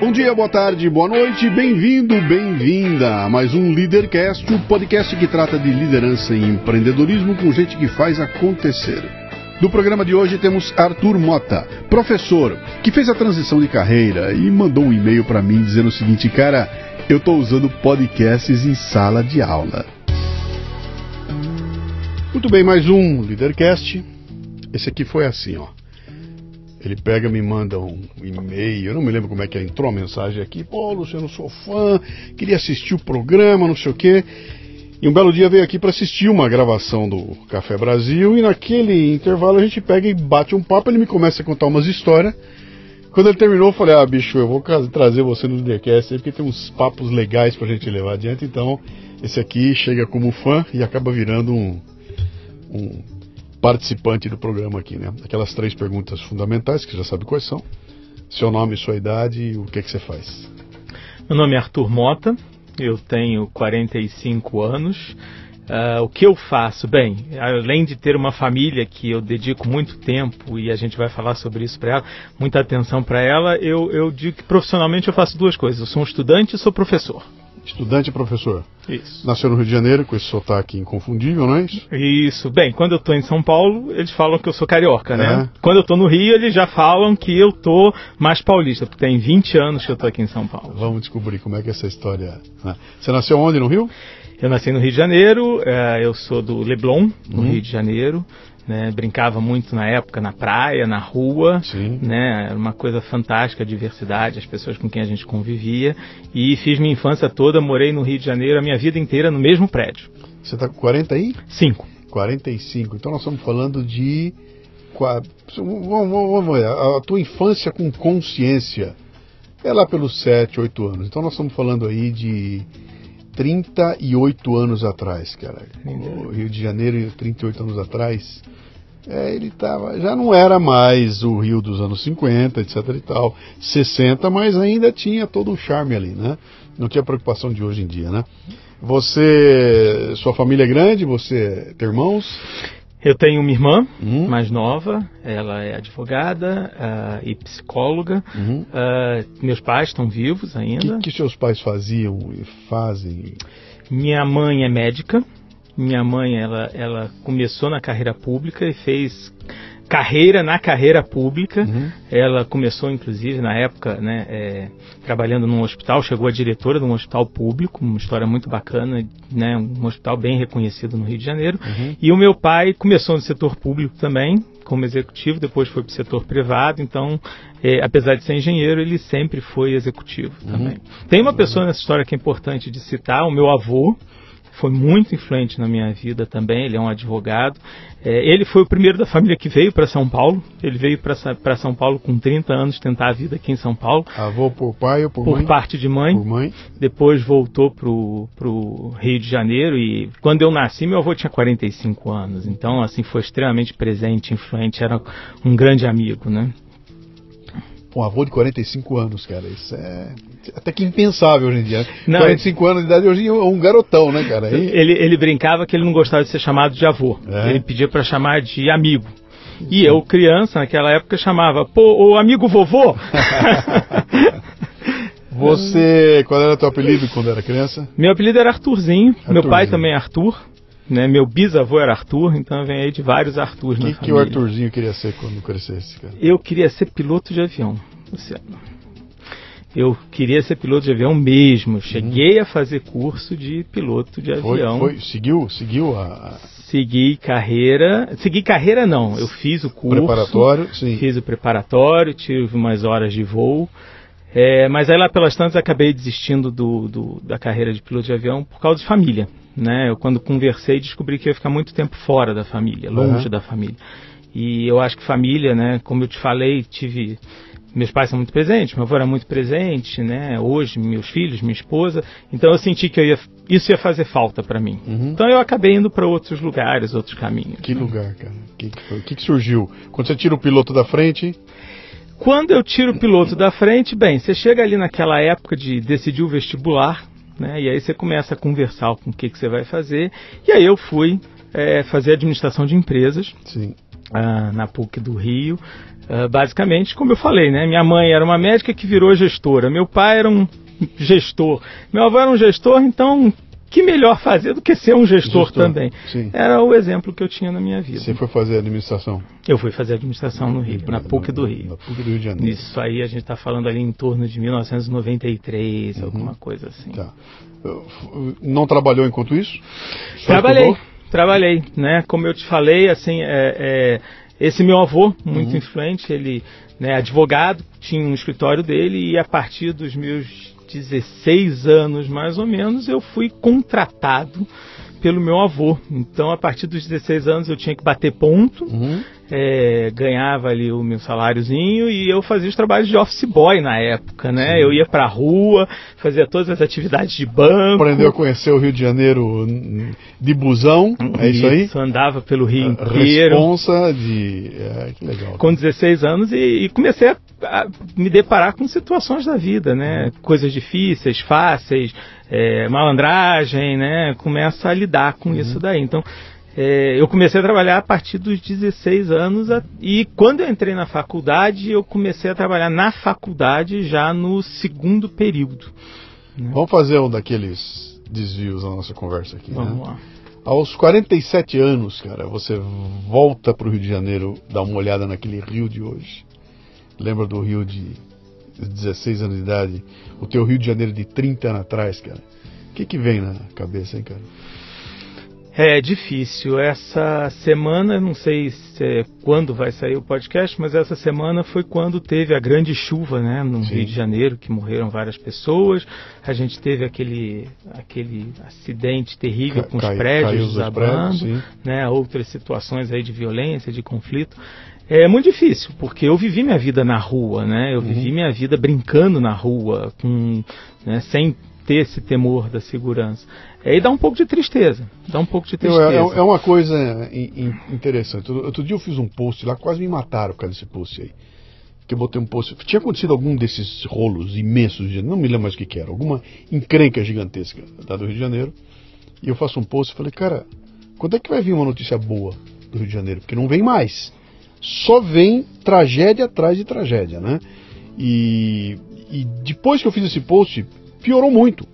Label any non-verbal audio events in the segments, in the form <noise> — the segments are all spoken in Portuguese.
Bom dia, boa tarde, boa noite, bem-vindo, bem-vinda a mais um Leadercast, o podcast que trata de liderança e empreendedorismo com gente que faz acontecer. No programa de hoje temos Arthur Mota, professor, que fez a transição de carreira e mandou um e-mail para mim dizendo o seguinte, cara, eu estou usando podcasts em sala de aula. Muito bem, mais um Leadercast. Esse aqui foi assim, ó. Ele pega, me manda um e-mail, eu não me lembro como é que entrou a mensagem aqui. Pô, Luciano, sou fã, queria assistir o programa, não sei o quê. E um belo dia veio aqui para assistir uma gravação do Café Brasil e naquele intervalo a gente pega e bate um papo, ele me começa a contar umas histórias. Quando ele terminou, eu falei, ah, bicho, eu vou trazer você no Leadercast porque tem uns papos legais pra gente levar adiante. Então, esse aqui chega como fã e acaba virando um, um participante do programa aqui, né? Aquelas três perguntas fundamentais, que já sabe quais são. Seu nome, sua idade e o que, é que você faz. Meu nome é Arthur Mota, eu tenho 45 anos. Uh, o que eu faço? Bem, além de ter uma família que eu dedico muito tempo e a gente vai falar sobre isso para ela, muita atenção para ela, eu, eu digo que profissionalmente eu faço duas coisas. Eu sou um estudante e sou professor. Estudante e professor. Isso. Nasceu no Rio de Janeiro com esse sotaque inconfundível, não é isso? Isso. Bem, quando eu estou em São Paulo, eles falam que eu sou carioca, né? é. Quando eu estou no Rio, eles já falam que eu tô mais paulista, porque tem 20 anos que eu estou aqui em São Paulo. Vamos descobrir como é que é essa história. Né? Você nasceu onde no Rio? Eu nasci no Rio de Janeiro, é, eu sou do Leblon, no uhum. Rio de Janeiro. Né, brincava muito na época na praia, na rua, Sim. né, era uma coisa fantástica a diversidade, as pessoas com quem a gente convivia. E fiz minha infância toda, morei no Rio de Janeiro a minha vida inteira no mesmo prédio. Você está com 40 aí? Cinco. 45. Então nós estamos falando de. Vamos, vamos ver, a tua infância com consciência é lá pelos 7, 8 anos. Então nós estamos falando aí de 38 anos atrás, cara. O Rio de Janeiro, 38 anos atrás, é, ele tava, já não era mais o Rio dos anos 50, etc e tal, 60, mas ainda tinha todo o charme ali, né? Não tinha preocupação de hoje em dia, né? Você, sua família é grande, você tem irmãos? Eu tenho uma irmã uhum. mais nova, ela é advogada uh, e psicóloga. Uhum. Uh, meus pais estão vivos ainda. O que, que seus pais faziam e fazem? Minha mãe é médica. Minha mãe ela, ela começou na carreira pública e fez carreira na carreira pública. Uhum. Ela começou, inclusive, na época, né, é, trabalhando num hospital, chegou a diretora de um hospital público, uma história muito bacana, né, um hospital bem reconhecido no Rio de Janeiro. Uhum. E o meu pai começou no setor público também, como executivo, depois foi para o setor privado, então, é, apesar de ser engenheiro, ele sempre foi executivo uhum. também. Tem uma pessoa nessa história que é importante de citar, o meu avô, foi muito influente na minha vida também. Ele é um advogado. É, ele foi o primeiro da família que veio para São Paulo. Ele veio para São Paulo com 30 anos tentar a vida aqui em São Paulo. Avô por pai ou por, por mãe? Por parte de mãe. Por mãe. Depois voltou para o Rio de Janeiro e quando eu nasci meu avô tinha 45 anos. Então assim foi extremamente presente, influente, era um grande amigo, né? um avô de 45 anos, cara. Isso é até que impensável hoje em dia. Né? Não, 45 anos de idade hoje é um garotão, né, cara? E... Ele, ele brincava que ele não gostava de ser chamado de avô. É. Ele pedia para chamar de amigo. E eu, criança, naquela época, chamava, pô, o amigo vovô. <laughs> Você, qual era o teu apelido quando era criança? Meu apelido era Arthurzinho. Arthurzinho. Meu pai também é Arthur. Né? Meu bisavô era Arthur, então vem aí de vários Arthurs que, na família. O que o Arthurzinho queria ser quando crescesse, cara? Eu queria ser piloto de avião, Luciano. Eu queria ser piloto de avião mesmo. Cheguei hum. a fazer curso de piloto de foi, avião. Foi, seguiu, seguiu a, Segui carreira. Segui carreira não. Eu fiz o curso. Preparatório, sim. Fiz o preparatório, tive umas horas de voo. É, mas aí lá pelas tantas acabei desistindo do, do, da carreira de piloto de avião por causa de família. Né? Eu quando conversei descobri que ia ficar muito tempo fora da família, longe uhum. da família. E eu acho que família, né, como eu te falei, tive meus pais são muito presentes, meu avô era muito presente, né? Hoje meus filhos, minha esposa, então eu senti que eu ia, isso ia fazer falta para mim. Uhum. Então eu acabei indo para outros lugares, outros caminhos. Que lugar, cara? O que, que, que, surgiu? Quando você tira o piloto da frente? Quando eu tiro o piloto da frente, bem, você chega ali naquela época de decidir o vestibular, né? E aí você começa a conversar com o que, que você vai fazer. E aí eu fui é, fazer administração de empresas. Sim. Na PUC do Rio. Uh, basicamente, como eu falei, né? Minha mãe era uma médica que virou gestora, meu pai era um gestor, meu avô era um gestor, então que melhor fazer do que ser um gestor, gestor também? Sim. Era o exemplo que eu tinha na minha vida. Você foi fazer administração? Eu fui fazer administração no Rio, na PUC do Rio. Na PUC do Rio de Janeiro. Isso aí a gente está falando ali em torno de 1993, uhum. alguma coisa assim. Tá. Não trabalhou enquanto isso? Trabalhei, trabalhei, né? Como eu te falei, assim, é, é esse meu avô, muito uhum. influente, ele, né, advogado, tinha um escritório dele e a partir dos meus 16 anos mais ou menos, eu fui contratado pelo meu avô. Então, a partir dos 16 anos, eu tinha que bater ponto, uhum. É, ganhava ali o meu saláriozinho e eu fazia os trabalhos de office boy na época, né? Sim. Eu ia pra rua, fazia todas as atividades de banco. Aprendeu a conhecer o Rio de Janeiro de busão, é isso, isso aí? andava pelo Rio inteiro. Responsa de... É, que legal. Com 16 anos e, e comecei a, a, me deparar com situações da vida, né? Uhum. Coisas difíceis, fáceis, é, malandragem, né? Começa a lidar com uhum. isso daí. Então, é, eu comecei a trabalhar a partir dos 16 anos a, e quando eu entrei na faculdade, eu comecei a trabalhar na faculdade já no segundo período. Né? Vamos fazer um daqueles desvios da nossa conversa aqui. Vamos né? lá. Aos 47 anos, cara, você volta para o Rio de Janeiro, dá uma olhada naquele Rio de hoje. Lembra do Rio de 16 anos de idade, o teu Rio de Janeiro de 30 anos atrás, cara. O que, que vem na cabeça, hein, cara? É difícil. Essa semana, não sei se é quando vai sair o podcast, mas essa semana foi quando teve a grande chuva, né, no Sim. Rio de Janeiro, que morreram várias pessoas. A gente teve aquele, aquele acidente terrível com os prédios desabando, né, outras situações aí de violência, de conflito. É muito difícil, porque eu vivi minha vida na rua, né? Eu uhum. vivi minha vida brincando na rua, com, né, sem ter esse temor da segurança. Aí dá um pouco de tristeza. Dá um pouco de é, tristeza. É, é uma coisa interessante. Outro dia eu fiz um post lá, quase me mataram por causa desse post aí. Que eu botei um post. Tinha acontecido algum desses rolos imensos, não me lembro mais o que, que era, alguma encrenca gigantesca da do Rio de Janeiro. E eu faço um post e falei, cara, quando é que vai vir uma notícia boa do Rio de Janeiro? Porque não vem mais só vem tragédia atrás de tragédia, né? E, e depois que eu fiz esse post, piorou muito.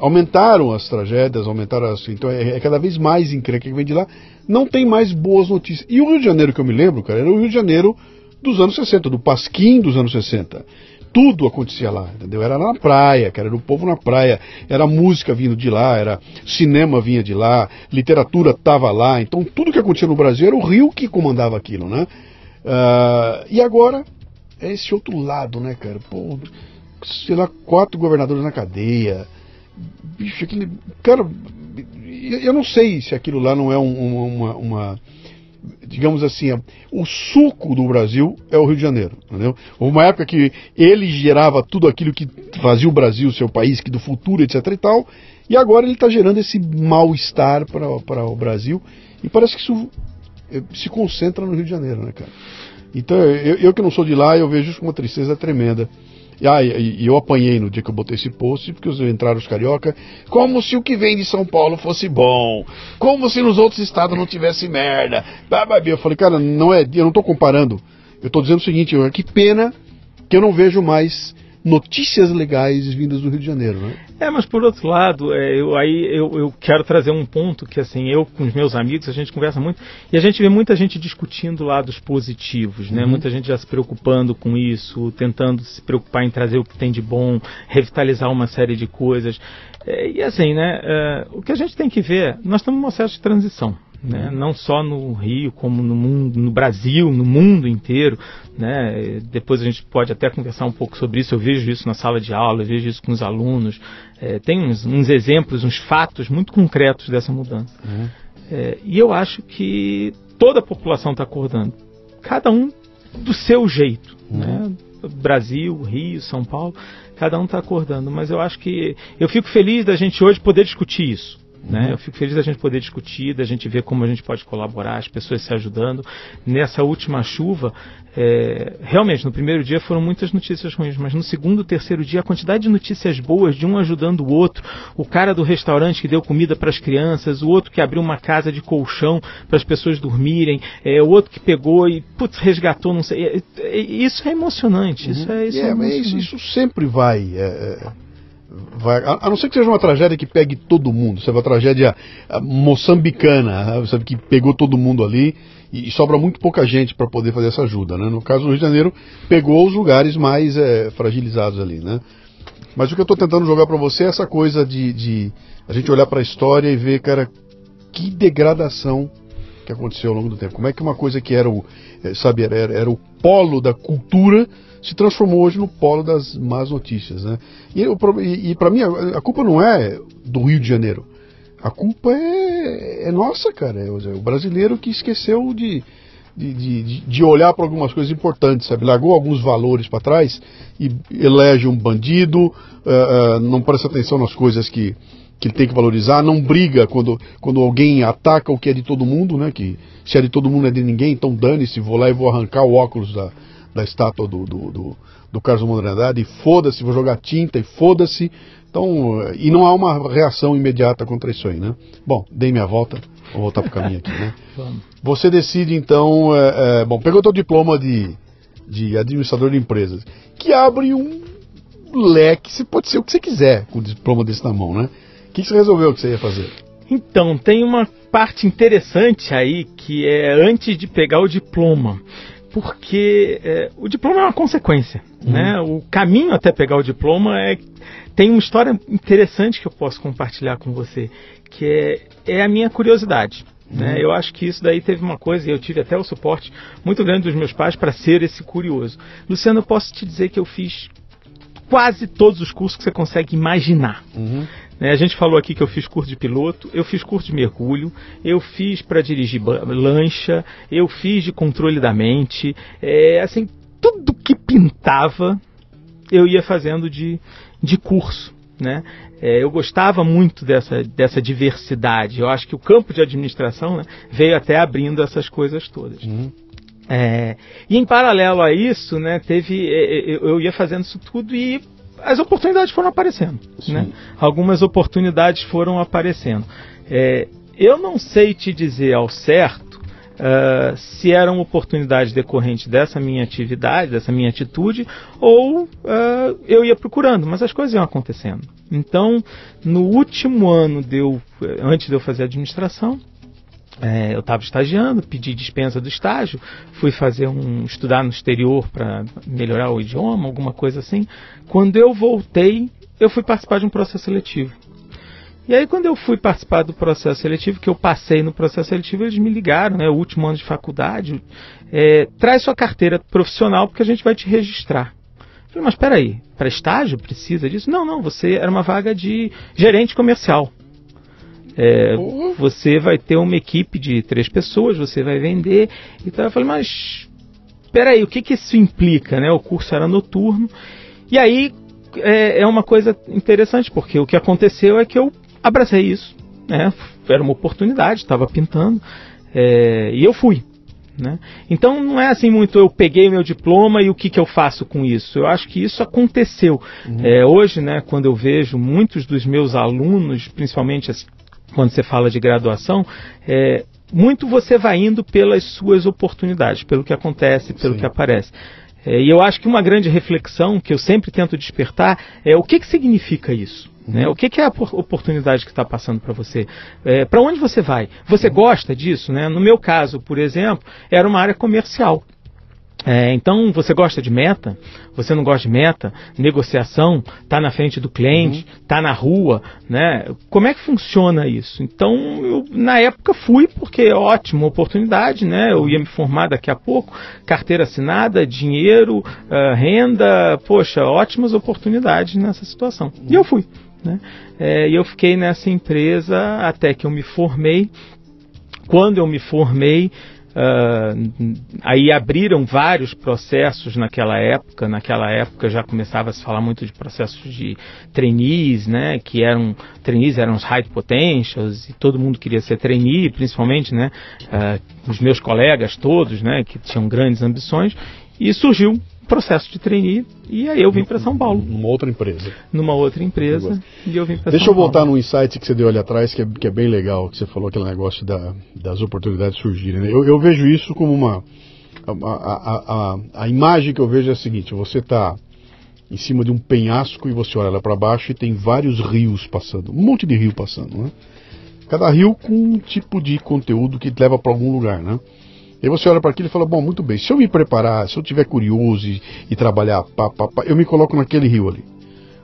Aumentaram as tragédias, aumentaram as. Então é, é cada vez mais encrenca que vem de lá. Não tem mais boas notícias. E o Rio de Janeiro que eu me lembro, cara, era o Rio de Janeiro dos anos 60, do Pasquim dos anos 60 tudo acontecia lá, entendeu? Era na praia, cara, era o povo na praia, era música vindo de lá, era cinema vinha de lá, literatura estava lá, então tudo que acontecia no Brasil era o Rio que comandava aquilo, né? Uh, e agora é esse outro lado, né, cara? Pô, sei lá, quatro governadores na cadeia, bicho, aquele, cara, eu não sei se aquilo lá não é um, uma, uma digamos assim, o suco do Brasil é o Rio de Janeiro, entendeu? Houve uma época que ele gerava tudo aquilo que fazia o Brasil, seu país, que do futuro, etc e tal, e agora ele está gerando esse mal-estar para o Brasil, e parece que isso eh, se concentra no Rio de Janeiro, né, cara? Então, eu, eu que não sou de lá, eu vejo isso com uma tristeza tremenda. E, ah, e, eu apanhei no dia que eu botei esse post, porque entraram os carioca, como se o que vem de São Paulo fosse bom, como se nos outros estados não tivesse merda. Eu falei, cara, não é, eu não estou comparando. Eu estou dizendo o seguinte, que pena que eu não vejo mais notícias legais vindas do Rio de Janeiro, né? É, mas por outro lado, é, eu, aí eu, eu, quero trazer um ponto que assim, eu com os meus amigos, a gente conversa muito e a gente vê muita gente discutindo lados positivos, né? Uhum. Muita gente já se preocupando com isso, tentando se preocupar em trazer o que tem de bom, revitalizar uma série de coisas. É, e assim, né? É, o que a gente tem que ver, nós estamos num processo de transição né? não só no Rio, como no mundo, no Brasil, no mundo inteiro. Né? Depois a gente pode até conversar um pouco sobre isso. Eu vejo isso na sala de aula, eu vejo isso com os alunos. É, tem uns, uns, exemplos, uns fatos muito concretos dessa mudança. Uhum. É, e eu acho que toda a população está acordando, cada um do seu jeito. Uhum. Né? Brasil, Rio, São Paulo, cada um está acordando. Mas eu acho que eu fico feliz da gente hoje poder discutir isso Né? Uhum. Eu fico feliz da gente poder discutir, da gente ver como a gente pode colaborar, as pessoas se ajudando. Nessa última chuva, é, realmente, no primeiro dia foram muitas notícias ruins, mas no segundo, terceiro dia, a quantidade de notícias boas, de um ajudando o outro, o cara do restaurante que deu comida para as crianças, o outro que abriu uma casa de colchão para as pessoas dormirem, é, o outro que pegou e putz, resgatou, não sei. É, é, isso é emocionante. Uhum. Isso é, isso, é, é isso, isso sempre vai. Vai, a, não ser que seja uma tragédia que pegue todo mundo, sabe? Uma tragédia moçambicana, sabe? Que pegou todo mundo ali e, e sobra muito pouca gente para poder fazer essa ajuda, né? No caso do Rio de Janeiro, pegou os lugares mais é, fragilizados ali, né? Mas o que eu estou tentando jogar para você é essa coisa de, de a gente olhar para a história e ver, cara, que degradação que aconteceu ao longo do tempo. Como é que uma coisa que era o, é, sabe, era, era o polo da cultura se transformou hoje no polo das más notícias. Né? E, e, e para mim, a, a, culpa não é do Rio de Janeiro. A culpa é, é nossa, cara. É o brasileiro que esqueceu de, de, de, de olhar para algumas coisas importantes, sabe? Largou alguns valores para trás e elege um bandido, uh, uh, não presta atenção nas coisas que, que ele tem que valorizar, não briga quando, quando alguém ataca o que é de todo mundo, né? Que se é de todo mundo é de ninguém, então dane-se, vou lá e vou arrancar o óculos da, da estátua do, do, do, do Carlos Mondradade, e foda-se, vou jogar tinta e foda-se. Então, e não há uma reação imediata contra isso aí, né? Bom, dei minha volta, vou voltar pro caminho aqui, né? <laughs> Você decide então, é, é, bom, pegou teu diploma de, de administrador de empresas, que abre um leque, você pode ser o que você quiser com o diploma desse na mão, né? O que você resolveu que você ia fazer? Então, tem uma parte interessante aí que é antes de pegar o diploma porque é, o diploma é uma consequência. Uhum. Né? O caminho até pegar o diploma é, tem uma história interessante que eu posso compartilhar com você, que é, é a minha curiosidade. Né? Uhum. Eu acho que isso daí teve uma coisa, e eu tive até o suporte muito grande dos meus pais para ser esse curioso. Luciano, eu posso te dizer que eu fiz quase todos os cursos que você consegue imaginar. Uhum. Né, a gente falou aqui que eu fiz curso de piloto, eu fiz curso de mergulho, eu fiz para dirigir lancha, eu fiz de controle da mente, é, assim, tudo que pintava eu ia fazendo de, de curso. Né? É, eu gostava muito dessa, dessa diversidade. Eu acho que o campo de administração né, veio até abrindo essas coisas todas. Uhum. É, e em paralelo a isso, né, teve, é, é, eu ia fazendo isso tudo e as oportunidades foram aparecendo. Né? Algumas oportunidades foram aparecendo. É, eu não sei te dizer ao certo uh, se eram oportunidades decorrentes dessa minha atividade, dessa minha atitude, ou uh, eu ia procurando, mas as coisas iam acontecendo. Então, no último ano, de eu, antes de eu fazer administração, é, eu estava estagiando, pedi dispensa do estágio, fui fazer um estudar no exterior para melhorar o idioma, alguma coisa assim. Quando eu voltei, eu fui participar de um processo seletivo. E aí quando eu fui participar do processo seletivo, que eu passei no processo seletivo, eles me ligaram, né, o último ano de faculdade, é, traz sua carteira profissional porque a gente vai te registrar. Eu falei, mas espera aí, para estágio precisa disso? Não, não, você era uma vaga de gerente comercial. É, você vai ter uma equipe de três pessoas, você vai vender. Então eu falei, mas peraí, o que, que isso implica? Né? O curso era noturno. E aí é, é uma coisa interessante, porque o que aconteceu é que eu abracei isso. Né? Era uma oportunidade, estava pintando. É, e eu fui. Né? Então não é assim muito eu peguei meu diploma e o que, que eu faço com isso. Eu acho que isso aconteceu. Uhum. É, hoje, né, quando eu vejo muitos dos meus alunos, principalmente as quando você fala de graduação, é, muito você vai indo pelas suas oportunidades, pelo que acontece, pelo Sim. que aparece. É, e eu acho que uma grande reflexão que eu sempre tento despertar é o que, que significa isso. Né? O que, que, é a oportunidade que está passando para você? É, para onde você vai? Você gosta disso? Né? No meu caso, por exemplo, era uma área comercial. É, então, você gosta de meta? Você não gosta de meta? Negociação? Está na frente do cliente? Está uhum. na rua? Né? Como é que funciona isso? Então, eu, na época fui porque é ótima oportunidade, né? Eu ia me formar daqui a pouco, carteira assinada, dinheiro, uh, renda, poxa, ótimas oportunidades nessa situação. E eu fui. Né? É, e eu fiquei nessa empresa até que eu me formei. Quando eu me formei, Uh, aí abriram vários processos naquela época. Naquela época já começava a se falar muito de processos de trainees, né? Que eram trainees eram os high potentials e todo mundo queria ser trainee, principalmente, né? Uh, os meus colegas todos, né? Que tinham grandes ambições e surgiu processo de trainee e aí eu vim para São Paulo. Numa outra empresa. Numa outra empresa e eu vim para Deixa eu voltar num insight que você deu ali atrás, que é, que é bem legal, que você falou aquele negócio da, das oportunidades surgirem. Né? Eu, eu, vejo isso como uma... A, a, a, a, imagem que eu vejo é a seguinte, você está em cima de um penhasco e você olha lá para baixo e tem vários rios passando, um monte de rio passando, né? Cada rio com um tipo de conteúdo que leva para algum lugar, né? E você olha para aquilo e fala, bom, muito bem, se eu me preparar, se eu tiver curioso e, e trabalhar, pá, pá, pá, eu me coloco naquele rio ali.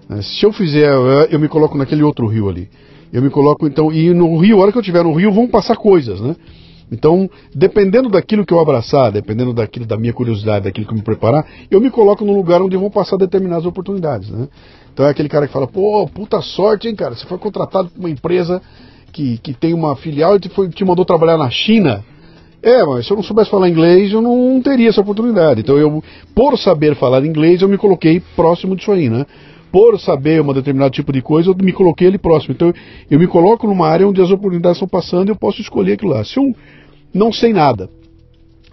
Né? Se eu fizer, eu me coloco naquele outro rio ali. Eu me coloco então, e no rio, a hora que eu estiver no rio, vão passar coisas, né? Então, dependendo daquilo que eu abraçar, dependendo daquilo da minha curiosidade, daquilo que eu me preparar, eu me coloco no lugar onde vão passar determinadas oportunidades, né? Então é aquele cara que fala, pô, puta sorte, hein, cara, você foi contratado por uma empresa que, que tem uma filial e te, foi, te mandou trabalhar na China, é, mas se eu não soubesse falar inglês, eu não teria essa oportunidade. Então, eu, por saber falar inglês, eu me coloquei próximo disso aí, né? Por saber um determinado tipo de coisa, eu me coloquei ali próximo. Então, eu me coloco numa área onde as oportunidades estão passando e eu posso escolher aquilo lá. Se eu não sei nada,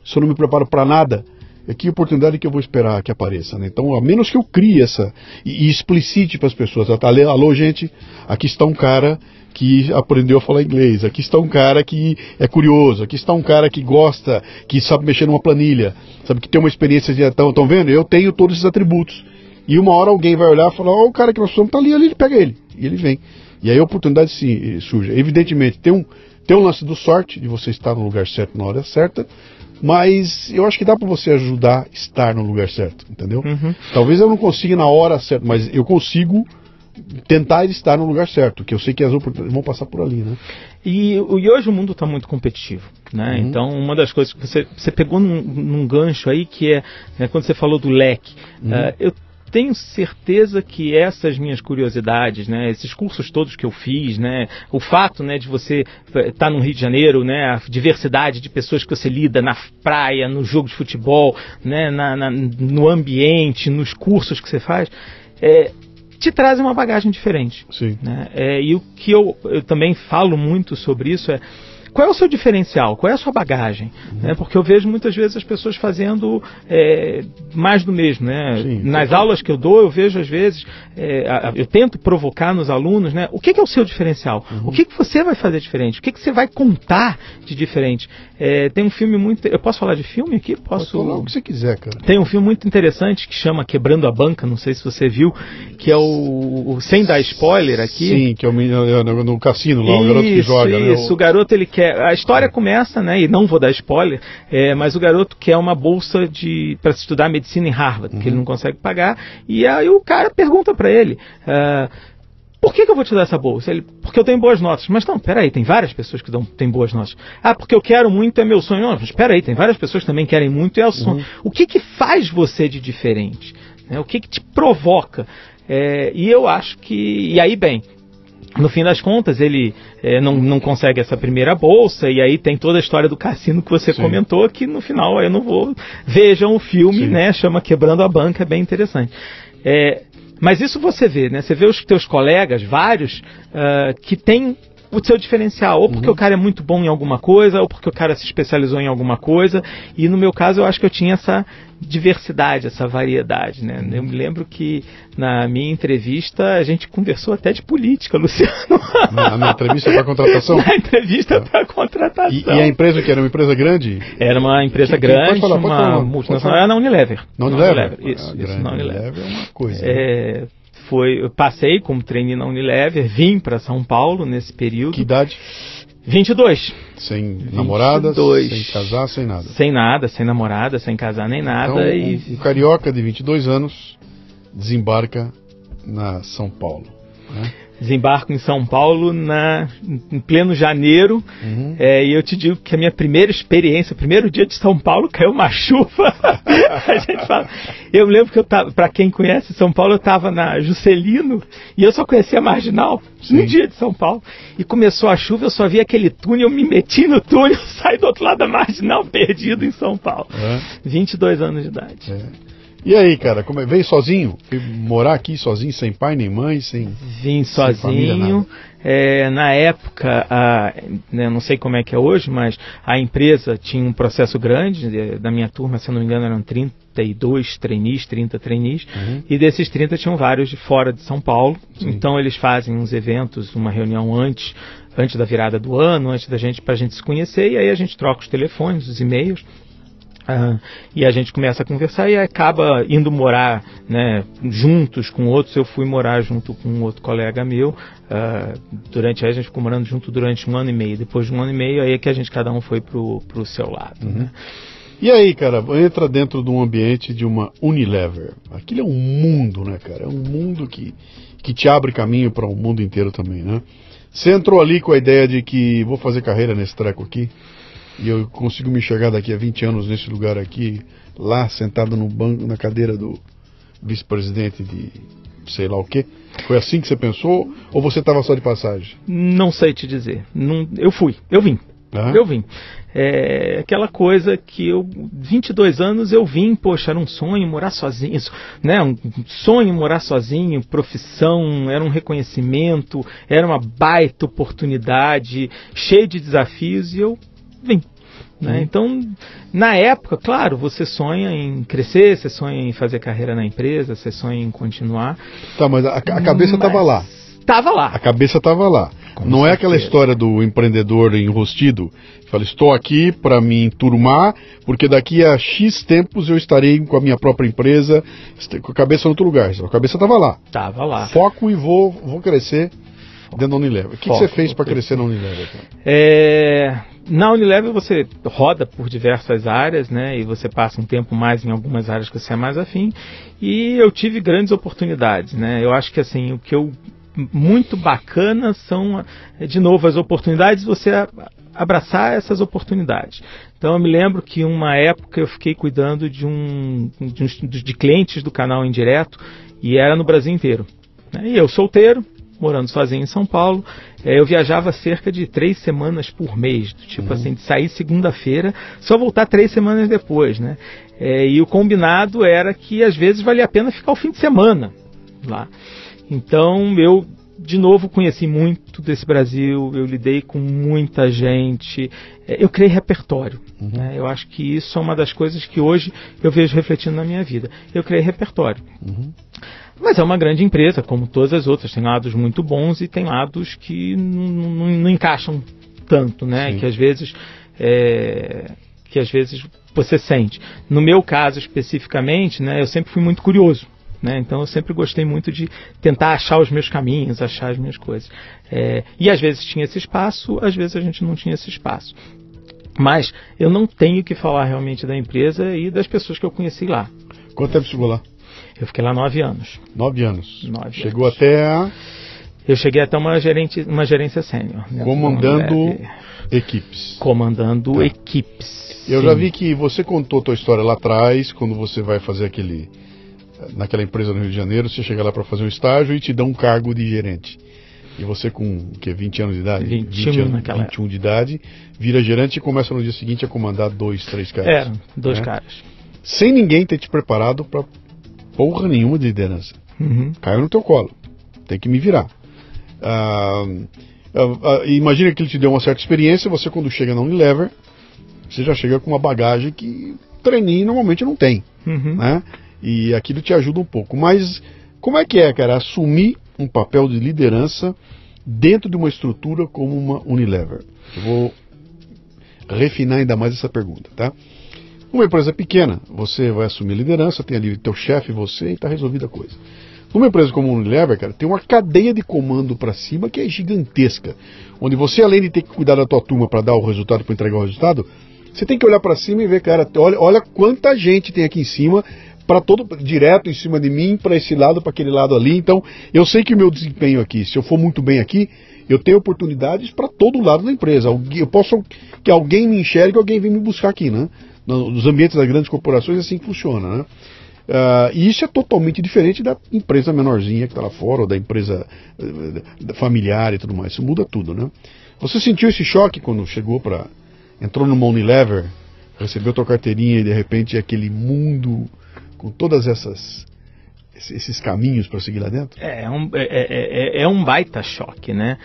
se eu não me preparo para nada, é que oportunidade que eu vou esperar que apareça, né? Então, a menos que eu crie essa e, explicite para as pessoas, alô gente, aqui está um cara que aprendeu a falar inglês, aqui está um cara que é curioso, aqui está um cara que gosta, que sabe mexer numa planilha, sabe que tem uma experiência de estão estão vendo? Eu tenho todos esses atributos. E uma hora alguém vai olhar e falar, ó, oh, o cara que nós somos está ali, ali, ele pega ele. E ele vem. E aí a oportunidade sim, surge. Evidentemente, tem um, tem um lance do sorte, de você estar no lugar certo na hora certa, mas eu acho que dá para você ajudar a estar no lugar certo, entendeu? Uhum. Talvez eu não consiga na hora certa, mas eu consigo tentar estar no lugar certo, que eu sei que as oportunidades vão passar por ali, né? E, e hoje o mundo está muito competitivo, né? Uhum. Então uma das coisas que você, você pegou num, num gancho aí que é né, quando você falou do leque, uhum. uh, eu tenho certeza que essas minhas curiosidades, né, esses cursos todos que eu fiz, né, o fato, né, de você estar eh, tá no Rio de Janeiro, né, a diversidade de pessoas que você lida na praia, no jogo de futebol, né, na, na no ambiente, nos cursos que você faz, é, te trazem uma bagagem diferente. Sim. Né? É, e o que eu, eu também falo muito sobre isso é qual é o seu diferencial? Qual é a sua bagagem? Uhum. É, porque eu vejo muitas vezes as pessoas fazendo é, mais do mesmo. Né? Sim, Nas sim. aulas que eu dou, eu vejo às vezes, é, eu tento provocar nos alunos né, o que, que é o seu diferencial? Uhum. O que, que você vai fazer diferente? O que, que você vai contar de diferente? É, tem um filme muito. Eu posso falar de filme aqui? Posso. Pode falar o que você quiser, cara. Tem um filme muito interessante que chama Quebrando a Banca, não sei se você viu, que é o. o sem dar spoiler aqui. Sim, que é o menino no, no cassino lá, isso, o garoto que joga. Né? Isso, né? o garoto ele quer quer. A história começa, né? E não vou dar spoiler, é, mas o garoto quer uma bolsa de para estudar medicina em Harvard, uhum. que ele não consegue pagar. E aí o cara pergunta para ele. Uh, por que, que, eu vou te dar essa bolsa? Ele, porque eu tenho boas notas. Mas não, peraí, tem várias pessoas que dão, têm boas notas. Ah, porque eu quero muito, é meu sonho. Não, mas peraí, tem várias pessoas que também querem muito, é o sonho. Uhum. O que que faz você de diferente? Né? O que que te provoca? É, e eu acho que. E aí, bem, no fim das contas, ele é, não, não consegue essa primeira bolsa, e aí tem toda a história do cassino que você Sim. comentou, que no final eu não vou. Vejam o filme, Sim. né? Chama Quebrando a Banca, é bem interessante. É, mas isso você vê, né? Você vê os teus colegas, vários, uh, que têm o seu diferencial, ou porque uhum. o cara é muito bom em alguma coisa, ou porque o cara se especializou em alguma coisa. E no meu caso, eu acho que eu tinha essa diversidade, essa variedade, né? Eu me lembro que na minha entrevista a gente conversou até de política, <laughs> Luciano. Na, na entrevista para contratação? <laughs> Na entrevista para contratação. E, e, a empresa que era uma empresa grande? Era uma empresa que, grande, falar, uma multinacional, era na Unilever. Na Unilever? Na Unilever. Isso, isso, na Unilever. Unilever é uma coisa. É, né? Foi, passei como trainee na Unilever, vim para São Paulo nesse período. Que idade? 22. Sem namorada, 22. sem casar, sem nada. Sem nada, sem namorada, sem casar nem nada. Então, e... um, um carioca de 22 anos desembarca na São Paulo. Né? Desembarco em São Paulo na, em pleno janeiro. Uhum. É, e eu te digo que a minha primeira experiência, o primeiro dia de São Paulo, <laughs> caiu uma chuva. <laughs> a gente fala. Eu lembro que eu tava, para quem conhece São Paulo, eu estava na Juscelino e eu só conhecia a Marginal Sim. no dia de São Paulo. E começou a chuva, eu só vi aquele túnel, eu me meti no túnel, <laughs> saí do outro lado da Marginal, perdido em São Paulo. É. 22 anos de idade. É. E aí, cara, como é? veio sozinho? morar aqui sozinho, sem pai nem mãe, sem. Vim sozinho. Família, é, na época, a, né, não sei como é que é hoje, mas a empresa tinha um processo grande. Da minha turma, se não me engano, eram 32 trainees, 30 trainees. Uhum. E desses 30 tinham vários de fora de São Paulo. Sim. Então eles fazem uns eventos, uma reunião antes antes da virada do ano, antes da gente para a gente se conhecer e aí a gente troca os telefones, os e-mails E a gente começa a conversar e acaba indo morar né, juntos com outros. Eu fui morar junto com um outro colega meu. Uh, durante a gente ficou morando junto durante um ano e meio. Depois de um ano e meio, aí é que a gente cada um foi pro, pro seu lado. Uhum. Né? E aí, cara, entra dentro de um ambiente de uma Unilever. Aquilo é um mundo, né, cara? É um mundo que, que te abre caminho para o um mundo inteiro também, né? Você entrou ali com a ideia de que vou fazer carreira nesse treco aqui e eu consigo me enxergar daqui a 20 anos nesse lugar aqui, lá sentado no banco, na cadeira do vice-presidente de sei lá o que. Foi assim que você pensou ou você estava só de passagem? Não sei te dizer. Não, eu fui, eu vim. Ah. Eu vim. É aquela coisa que eu, 22 anos eu vim, poxa, era um sonho morar sozinho, né? Um sonho morar sozinho, profissão, era um reconhecimento, era uma baita oportunidade, cheio de desafios e eu vim. Né? Então, na época, claro, você sonha em crescer, você sonha em fazer carreira na empresa, você sonha em continuar. Tá, mas a, a cabeça estava lá. Estava lá. A cabeça estava lá. Com não certeza. é aquela história do empreendedor enrostido. Fala, estou aqui para me enturmar, porque daqui a X tempos eu estarei com a minha própria empresa, com a cabeça em outro lugar. A cabeça estava lá. Estava lá. Foco e vou, vou crescer dentro da Unilever. O que, que você fez para crescer na Unilever? É, na Unilever você roda por diversas áreas, né? E você passa um tempo mais em algumas áreas que você é mais afim. E eu tive grandes oportunidades, né? Eu acho que assim, o que eu muito bacana são, de novo, as oportunidades, você abraçar essas oportunidades. Então eu me lembro que uma época eu fiquei cuidando de um de, de clientes do canal indireto e era no Brasil inteiro. Né? E eu solteiro, morando sozinho em São Paulo, é, eu viajava cerca de três semanas por mês, tipo uhum. assim, de sair segunda-feira, só voltar três semanas depois, né? É, e o combinado era que às vezes valia a pena ficar o fim de semana lá. Então eu de novo conheci muito desse Brasil, eu lidei com muita gente, é, eu criei repertório. Uhum. Né? Eu acho que isso é uma das coisas que hoje eu vejo refletindo na minha vida. Eu criei repertório. Uhum. Mas é uma grande empresa, como todas as outras. Tem lados muito bons e tem lados que não encaixam tanto, né? Sim. Que às vezes é, que às vezes você sente. No meu caso especificamente, né? Eu sempre fui muito curioso. Né? Então eu sempre gostei muito de tentar achar os meus caminhos, achar as minhas coisas. É, e às vezes tinha esse espaço, às vezes a gente não tinha esse espaço. Mas eu não tenho que falar realmente da empresa e das pessoas que eu conheci lá. Quanto tempo chegou lá? Eu fiquei lá nove anos. Nove anos. Nove Chegou anos. até a. Eu cheguei até uma, gerente, uma gerência sênior. Né? Comandando equipes. Comandando tá. equipes. Eu sim. já vi que você contou a tua história lá atrás, quando você vai fazer aquele. Naquela empresa no Rio de Janeiro, você chega lá para fazer um estágio e te dá um cargo de gerente. E você com que, 20 anos de idade? 21 20 anos, naquela 21 de idade, vira gerente e começa no dia seguinte a comandar dois, três caras. É, dois né? caras. Sem ninguém ter te preparado para porra nenhuma de liderança. Uhum. Caiu no teu colo. Tem que me virar. Ah, ah, ah, imagina que ele te deu uma certa experiência, você quando chega na Unilever, você já chega com uma bagagem que treininho normalmente não tem. Uhum. Né? E aquilo te ajuda um pouco. Mas como é que é, cara, assumir um papel de liderança dentro de uma estrutura como uma Unilever? Eu vou refinar ainda mais essa pergunta, tá? Uma empresa pequena, você vai assumir liderança, tem ali teu chefe, você e está resolvida a coisa. Numa empresa como o Unilever, cara, tem uma cadeia de comando para cima que é gigantesca. Onde você, além de ter que cuidar da tua turma para dar o resultado, para entregar o resultado, você tem que olhar para cima e ver, cara, olha, olha quanta gente tem aqui em cima para todo direto em cima de mim, para esse lado, para aquele lado ali. Então, eu sei que o meu desempenho aqui, se eu for muito bem aqui, eu tenho oportunidades para todo lado da empresa. Eu posso que alguém me enxergue, alguém vem me buscar aqui, né? Nos ambientes das grandes corporações assim funciona, né? Uh, e isso é totalmente diferente da empresa menorzinha que está lá fora, ou da empresa uh, familiar e tudo mais. Isso muda tudo, né? Você sentiu esse choque quando chegou para. entrou no Unilever, recebeu tua carteirinha e de repente aquele mundo com todas essas esses caminhos para seguir lá dentro? É, é um, é, é, é, é um baita choque, né?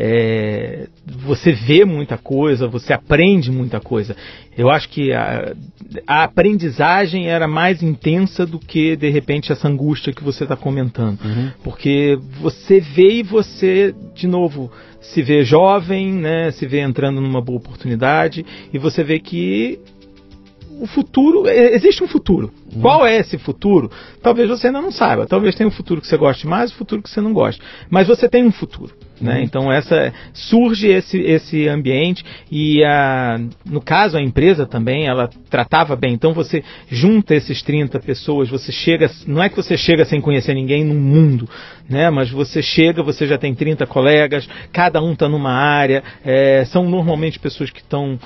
É, você vê muita coisa, você aprende muita coisa. Eu acho que a, a aprendizagem era mais intensa do que, de repente, essa angústia que você está comentando. Uhum. Porque você vê e você, de novo, se vê jovem, né, se vê entrando numa boa oportunidade, e você vê que o futuro, existe um futuro. Uhum. Qual é esse futuro? Talvez você ainda não saiba. Talvez tenha um futuro que você goste mais, um futuro que você não goste. Mas você tem um futuro. Né? Uhum. Então essa surge esse, esse ambiente e a, no caso a empresa também ela tratava bem. Então você junta esses 30 pessoas, você chega, não é que você chega sem conhecer ninguém no mundo, né? Mas você chega, você já tem 30 colegas, cada um está numa área, é, são normalmente pessoas que estão,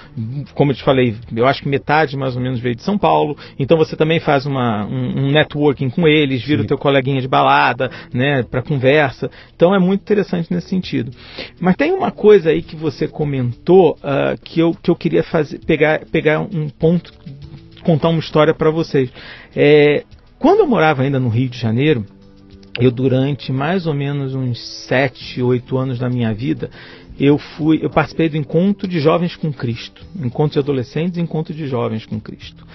como eu te falei, eu acho que metade mais ou menos veio de São Paulo. Então você também faz uma, um, um networking com eles, vira Sim. o teu coleguinha de balada, né? Para conversa. Então é muito interessante nesse sentido sentido. Mas tem uma coisa aí que você comentou uh, que, eu, que eu queria fazer, pegar, pegar um ponto, contar uma história para vocês. É, quando eu morava ainda no Rio de Janeiro, eu durante mais ou menos uns 7, 8 anos da minha vida, eu fui, eu participei do encontro de jovens com Cristo, encontro de adolescentes, encontro de jovens com Cristo.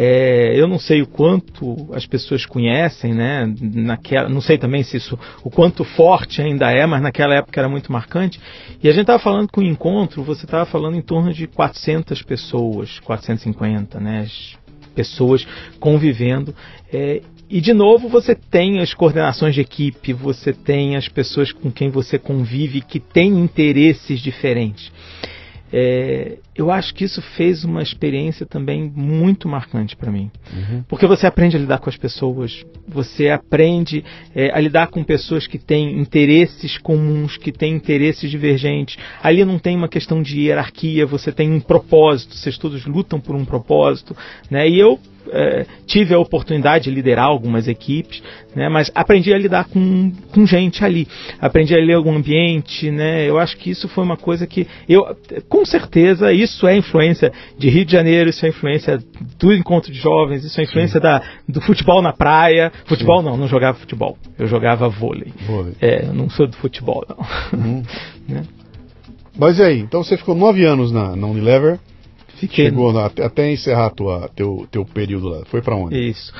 É, eu não sei o quanto as pessoas conhecem, né? Naquela, não sei também se isso, o quanto forte ainda é, mas naquela época era muito marcante. E a gente estava falando com o encontro, você estava falando em torno de 400 pessoas, 450, né? As pessoas convivendo. É, e de novo você tem as coordenações de equipe, você tem as pessoas com quem você convive que têm interesses diferentes. É, eu acho que isso fez uma experiência também muito marcante para mim. Uhum. Porque você aprende a lidar com as pessoas, você aprende é, a lidar com pessoas que têm interesses comuns, que têm interesses divergentes. Ali não tem uma questão de hierarquia, você tem um propósito, vocês todos lutam por um propósito. Né? E eu é, tive a oportunidade de liderar algumas equipes, né, mas aprendi a lidar com, com gente ali, aprendi a ler algum ambiente, né, eu acho que isso foi uma coisa que eu, com certeza, isso é influência de Rio de Janeiro, isso é influência do encontro de jovens, isso é influência da, do futebol na praia, futebol Sim. não, não jogava futebol, eu jogava vôlei, vôlei. É, eu não sou do futebol não. Uhum. <laughs> né? Mas e aí, então você ficou nove anos na, na Unilever, Fiquei. Chegou na, até encerrar tua, teu, teu período lá. Foi para onde? Isso.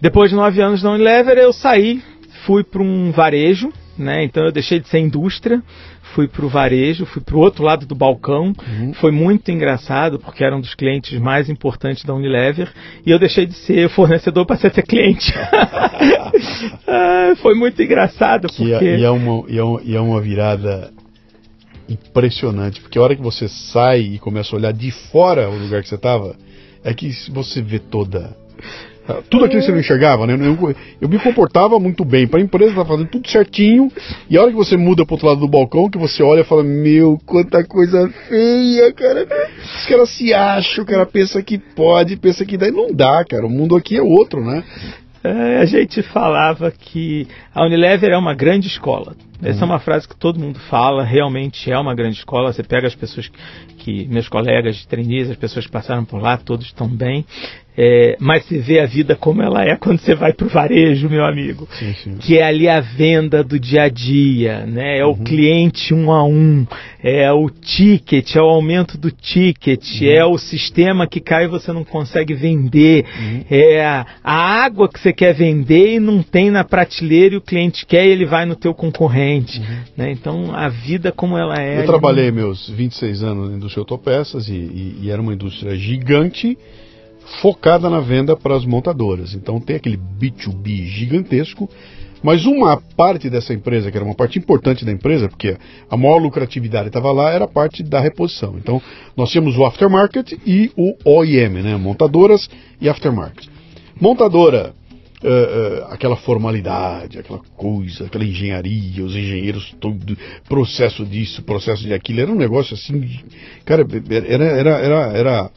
Depois de nove anos na Unilever, eu saí, fui para um varejo, né? Então eu deixei de ser indústria, fui para o varejo, fui para o outro lado do balcão. Uhum. Foi muito engraçado porque era um dos clientes mais importantes da Unilever e eu deixei de ser fornecedor para ser <laughs> cliente. <laughs> ah, foi muito engraçado porque e é, e é, uma, e é, uma, e é uma virada impressionante, porque a hora que você sai e começa a olhar de fora o lugar que você estava, é que você vê toda. Tudo aquilo que você não enxergava, né? Eu, eu me comportava muito bem. Para a empresa tá fazendo tudo certinho. E a hora que você muda para outro lado do balcão, que você olha e fala: Meu, quanta coisa feia, cara. Os caras se acham, o cara pensa que pode, pensa que daí não dá, cara. O mundo aqui é outro, né? É, a gente falava que a Unilever é uma grande escola. Essa é uma frase que todo mundo fala, realmente é uma grande escola. Você pega as pessoas que, que meus colegas de trainees, as pessoas que passaram por lá, todos estão bem. É, mas se vê a vida como ela é quando você vai para o varejo, meu amigo. Sim, sim. Que é ali a venda do dia a dia, né? É uhum. o cliente um a um, é o ticket, é o aumento do ticket, uhum. é o sistema que cai e você não consegue vender, uhum. é a, a, água que você quer vender e não tem na prateleira e o cliente quer e ele vai no teu concorrente. Uhum. Né? Então a vida como ela é. Eu trabalhei meus 26 anos na indústria autopeças e, e, e era uma indústria gigante focada na venda para as montadoras. Então tem aquele B2B gigantesco, mas uma parte dessa empresa, que era uma parte importante da empresa, porque a maior lucratividade estava lá, era a parte da reposição. Então nós tínhamos o aftermarket e o OEM, né, montadoras e aftermarket. Montadora, uh, aquela formalidade, aquela coisa, aquela engenharia, os engenheiros, todo processo disso, processo de aquilo, era um negócio assim, cara, era, era, era, era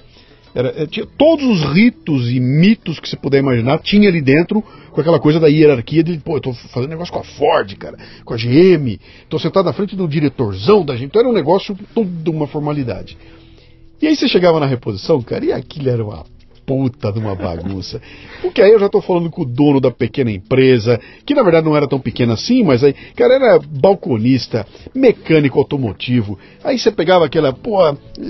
era, é, tinha todos os ritos e mitos que você puder imaginar, tinha ali dentro com aquela coisa da hierarquia de, pô, eu tô fazendo negócio com a Ford, cara, com a GM, tô sentado na frente do diretorzão da gente, então era um negócio, toda uma formalidade. E aí você chegava na reposição, cara, e aquilo era uma puta de uma bagunça. Porque aí eu já tô falando com o dono da pequena empresa, que na verdade não era tão pequena assim, mas aí, cara, era balconista, mecânico automotivo. Aí você pegava aquela, pô,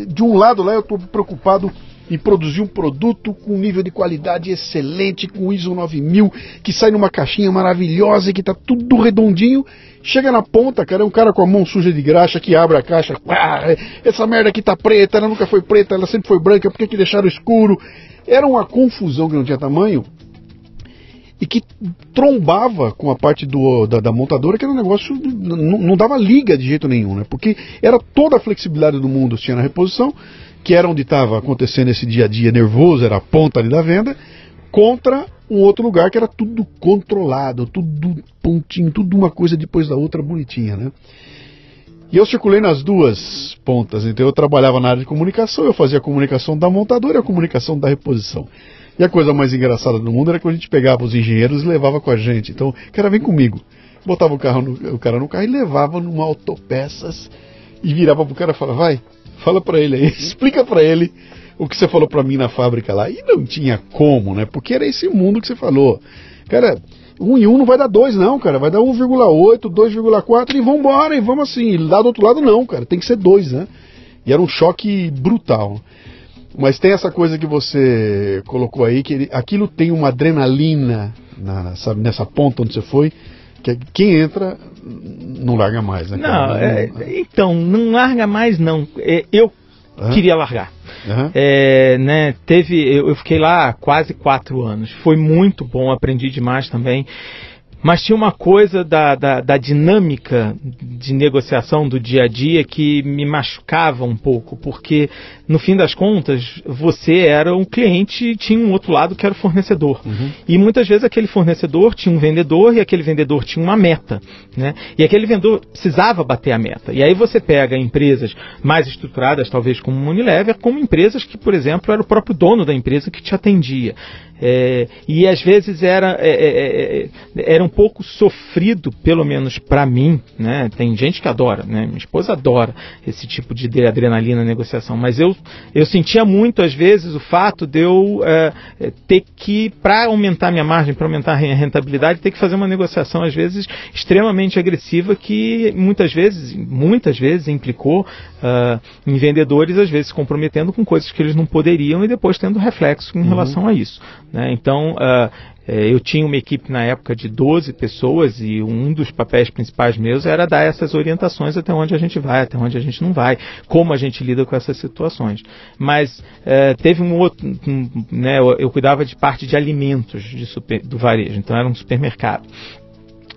de um lado lá eu tô preocupado e produzir um produto com nível de qualidade excelente, com ISO 9000, que sai numa caixinha maravilhosa e que tá tudo redondinho. Chega na ponta, cara, é um cara com a mão suja de graxa que abre a caixa. Ah, essa merda aqui tá preta, ela nunca foi preta, ela sempre foi branca, por que, que deixaram escuro? Era uma confusão que não tinha tamanho e que trombava com a parte do, da, da montadora, que era um negócio, não, não dava liga de jeito nenhum, né? Porque era toda a flexibilidade do mundo tinha na reposição, que era onde estava acontecendo esse dia a dia nervoso, era a ponta ali da venda, contra um outro lugar que era tudo controlado, tudo pontinho, tudo uma coisa depois da outra bonitinha, né? E eu circulei nas duas pontas, então eu trabalhava na área de comunicação, eu fazia a comunicação da montadora e a comunicação da reposição. E a coisa mais engraçada do mundo era que a gente pegava os engenheiros e levava com a gente. Então, cara, vem comigo. Botava o, carro no, o cara no carro e levava numa autopeças e virava pro cara e falava, vai, Fala para ele aí, <laughs> explica para ele o que você falou para mim na fábrica lá. E não tinha como, né? Porque era esse mundo que você falou. Cara, um e um não vai dar dois, não, cara. Vai dar 1,8, 2,4 e vambora, e vamos assim. E lá do outro lado, não, cara. Tem que ser dois, né? E era um choque brutal. Mas tem essa coisa que você colocou aí, que ele, aquilo tem uma adrenalina na, sabe, nessa ponta onde você foi, que quem entra não larga mais, né? Não, é, então, não larga mais não. É, eu uhum. queria largar. Uhum. É, né, teve, eu, eu fiquei lá quase quatro anos. Foi muito bom, aprendi demais também. Mas tinha uma coisa da, da, da, dinâmica de negociação do dia a dia que me machucava um pouco, porque no fim das contas você era um cliente e tinha um outro lado que era o fornecedor. Uhum. E muitas vezes aquele fornecedor tinha um vendedor e aquele vendedor tinha uma meta. Né? E aquele vendedor precisava bater a meta. E aí você pega empresas mais estruturadas, talvez como o Unilever, como empresas que, por exemplo, era o próprio dono da empresa que te atendia. É, e às vezes era, é, é, é era um pouco sofrido, pelo menos para mim. Né? Tem gente que adora, né? minha esposa adora esse tipo de adrenalina na negociação, mas eu, eu sentia muito, às vezes, o fato de eu é, é, ter que, para aumentar minha margem, para aumentar a rentabilidade, ter que fazer uma negociação, às vezes, extremamente agressiva, que muitas vezes, muitas vezes, implicou uh, em vendedores, às vezes, se comprometendo com coisas que eles não poderiam e depois tendo reflexo em uhum. relação a isso. Né? Então, uh, eu tinha uma equipe na época de 12 pessoas e um dos papéis principais meus era dar essas orientações até onde a gente vai, até onde a gente não vai, como a gente lida com essas situações. Mas uh, teve um outro, um, né, eu, eu, cuidava de parte de alimentos de super, do varejo, então era um supermercado,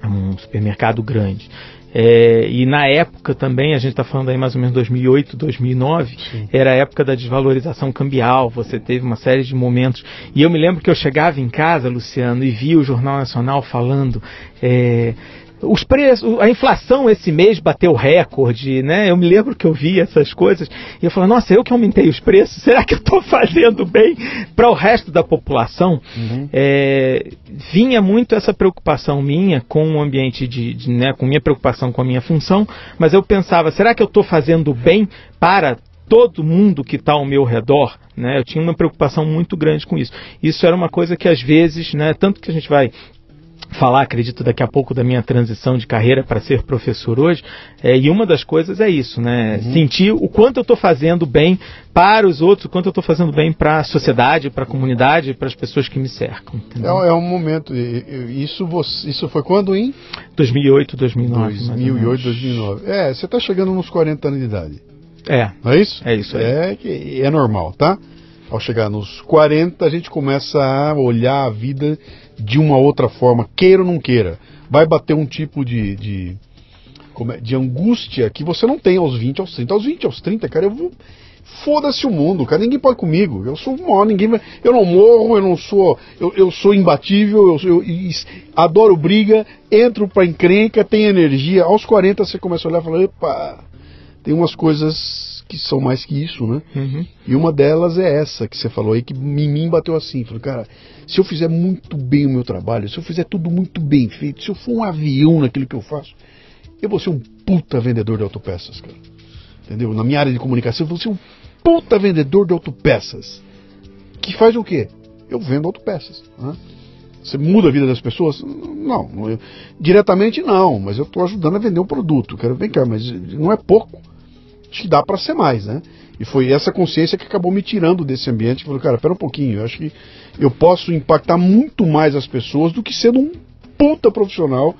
um supermercado grande. É, e na época também, a gente está falando aí mais ou menos 2008, 2009, Sim. era a época da desvalorização cambial, você teve uma série de momentos. E eu me lembro que eu chegava em casa, Luciano, e via o Jornal Nacional falando. É, os preços, a inflação esse mês bateu recorde, né? Eu me lembro que eu vi essas coisas e eu falei, nossa, eu que aumentei os preços, <laughs> será que eu estou fazendo bem para o resto da população? Uhum. É, vinha muito essa preocupação minha com o ambiente de, de, né, com minha preocupação com a minha função, mas eu pensava, será que eu estou fazendo bem para todo mundo que está ao meu redor, né, eu tinha uma preocupação muito grande com isso. Isso era uma coisa que às vezes, né, tanto que a gente vai falar, acredito, daqui a pouco da minha transição de carreira para ser professor hoje. É, e uma das coisas é isso, né? Uhum. Sentir o quanto eu estou fazendo bem para os outros, o quanto eu estou fazendo bem para a sociedade, para a comunidade, para as pessoas que me cercam. É, é, um momento. Isso, você, isso foi quando em? 2008, 2009. 2008, 2009. É, você está chegando nos 40 anos de idade. É. Não é isso? É isso aí. É, que é normal, tá? Ao chegar nos 40, a gente começa a olhar a vida de uma outra forma, queira ou não queira. Vai bater um tipo de, de, é, de angústia que você não tem aos 20, aos 30. Aos 20, aos 30, cara, eu vou foda-se o mundo, cara. Ninguém pode comigo. Eu sou maior, ninguém vai. Eu não morro, eu não sou. Eu, eu sou imbatível, eu, eu, eu, adoro briga, entro pra encrenca, tenho energia. Aos 40 você começa a olhar e fala, epa, tem umas coisas que são mais que isso, né? Uhum. E uma delas é essa que você falou aí, que em mim bateu assim. Falei, cara, se eu fizer muito bem o meu trabalho, se eu fizer tudo muito bem feito, se eu for um avião naquilo que eu faço, eu vou ser um puta vendedor de autopeças, cara. Entendeu? Na minha área de comunicação, eu vou ser um puta vendedor de autopeças. Que faz o quê? Eu vendo autopeças. Né? Você muda a vida das pessoas? Não. Eu, diretamente não, mas eu estou ajudando a vender um produto. Quero, vem cá, mas não é pouco. Acho que dá para ser mais, né? E foi essa consciência que acabou me tirando desse ambiente. Falei, cara, pera um pouquinho, eu acho que eu posso impactar muito mais as pessoas do que sendo um puta profissional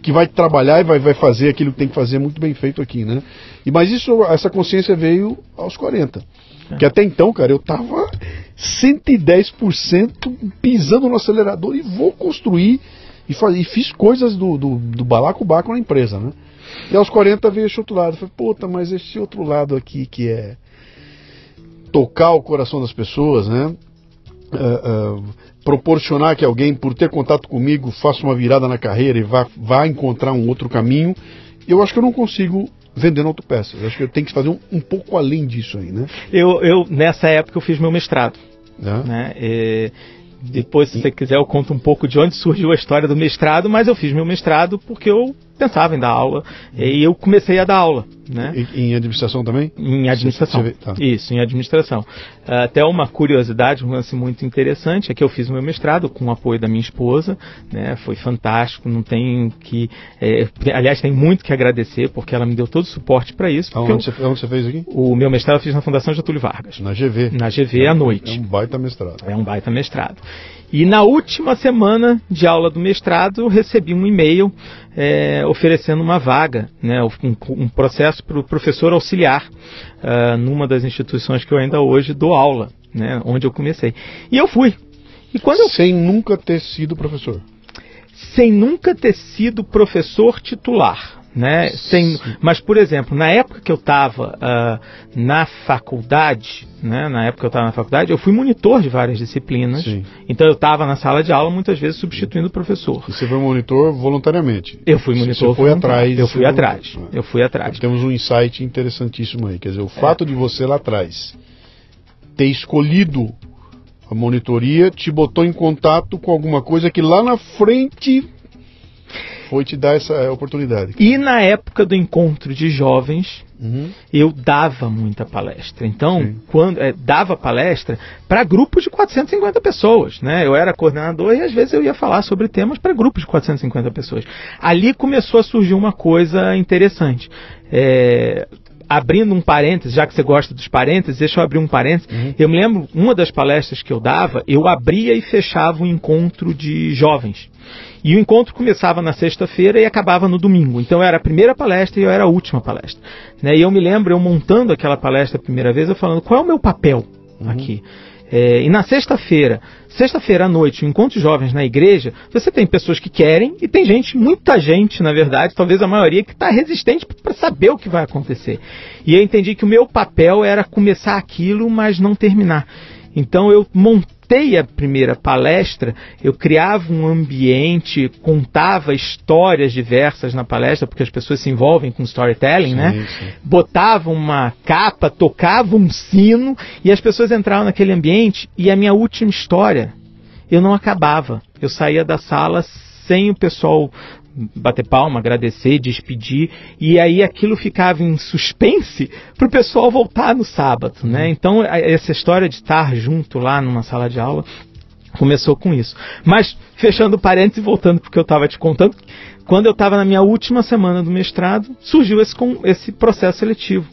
que vai trabalhar e vai, vai fazer aquilo que tem que fazer muito bem feito aqui, né? E, mas isso, essa consciência veio aos 40. É. Que até então, cara, eu tava 110% pisando no acelerador e vou construir e, faz, e fiz coisas do, do, do balacobaco na empresa, né? E aos 40 veio esse outro lado. Eu falei, puta, mas esse outro lado aqui que é tocar o coração das pessoas, né? Uh, uh, proporcionar que alguém, por ter contato comigo, faça uma virada na carreira e vá, vá encontrar um outro caminho, eu acho que eu não consigo vendendo autopeças. Acho que eu tenho que fazer um, um pouco além disso aí, né? Eu, eu, nessa época, eu fiz meu mestrado. É. Né? E, depois, se você quiser, eu conto um pouco de onde surgiu a história do mestrado, mas eu fiz meu mestrado porque eu pensava em dar aula e eu comecei a dar aula. Né? Em administração também? Em administração. Você tá. Isso, em administração. Até uma curiosidade, um lance muito interessante é que eu fiz o meu mestrado com o apoio da minha esposa, né? Foi fantástico, não tem que. É, aliás, tem muito que agradecer, porque ela me deu todo o suporte para isso. Onde, eu, você, onde você fez aqui? O meu mestrado eu fiz na Fundação Getúlio Vargas. Na GV. Na GV é, à noite. É um baita mestrado. É um baita mestrado. E na última semana de aula do mestrado, eu recebi um e-mail é, oferecendo uma vaga, né, um, um processo para o professor auxiliar uh, numa das instituições que eu ainda hoje dou aula, né, onde eu comecei. E eu fui. E quando eu... Sem nunca ter sido professor? Sem nunca ter sido professor titular. Né? Sem, mas, por exemplo, na época que eu estava uh, na faculdade, né? na época que eu estava na faculdade, eu fui monitor de várias disciplinas. Sim. Então eu estava na sala de aula muitas vezes substituindo o professor. E você foi monitor voluntariamente? Eu fui monitor. Você foi atrás? Eu fui atrás. Eu fui atrás. Temos um insight interessantíssimo aí. Quer dizer, o fato é. de você lá atrás ter escolhido a monitoria te botou em contato com alguma coisa que lá na frente foi te dar essa é, oportunidade. E na época do encontro de jovens, uhum. eu dava muita palestra. Então, Sim. quando é, dava palestra para grupos de 450 pessoas, né? Eu era coordenador e às vezes eu ia falar sobre temas para grupos de 450 pessoas. Ali começou a surgir uma coisa interessante. É, abrindo um parênteses, já que você gosta dos parênteses, deixa eu abrir um parênteses. Uhum. Eu me lembro, uma das palestras que eu dava, eu abria e fechava um encontro de jovens. E o encontro começava na sexta-feira e acabava no domingo. Então era a primeira palestra e eu era a última palestra. Né? E eu me lembro, eu montando aquela palestra a primeira vez, eu falando, qual é o meu papel uhum. aqui? É, e na sexta-feira, sexta-feira à noite, o encontro de jovens na igreja, você tem pessoas que querem e tem gente, muita gente, na verdade, talvez a maioria, que está resistente para saber o que vai acontecer. E eu entendi que o meu papel era começar aquilo, mas não terminar. Então eu montei a primeira palestra, eu criava um ambiente, contava histórias diversas na palestra, porque as pessoas se envolvem com storytelling, sim, né? Sim. Botava uma capa, tocava um sino e as pessoas entravam naquele ambiente e a minha última história eu não acabava. Eu saía da sala sem o pessoal bater palma, agradecer, despedir, e aí aquilo ficava em suspense para o pessoal voltar no sábado, né? Uhum. Então essa história de estar junto lá numa sala de aula começou com isso. Mas fechando parênteses e voltando porque eu estava te contando, quando eu estava na minha última semana do mestrado, surgiu esse, esse processo seletivo.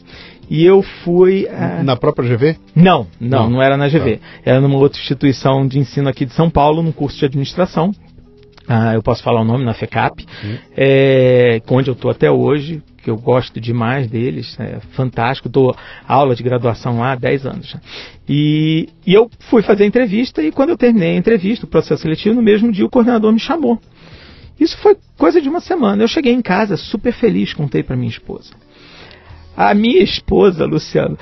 E eu fui. Uh... Na própria GV? Não, não, não, não era na GV. Tá. Era numa outra instituição de ensino aqui de São Paulo, num curso de administração. Ah, eu posso falar o nome na FECAP, é, onde eu estou até hoje, que eu gosto demais deles, é fantástico, dou aula de graduação lá há 10 anos já. E, e, eu fui fazer a entrevista e quando eu terminei a entrevista, o processo seletivo, no mesmo dia o coordenador me chamou. Isso foi coisa de uma semana. Eu cheguei em casa super feliz, contei para minha esposa. A minha esposa, Luciano,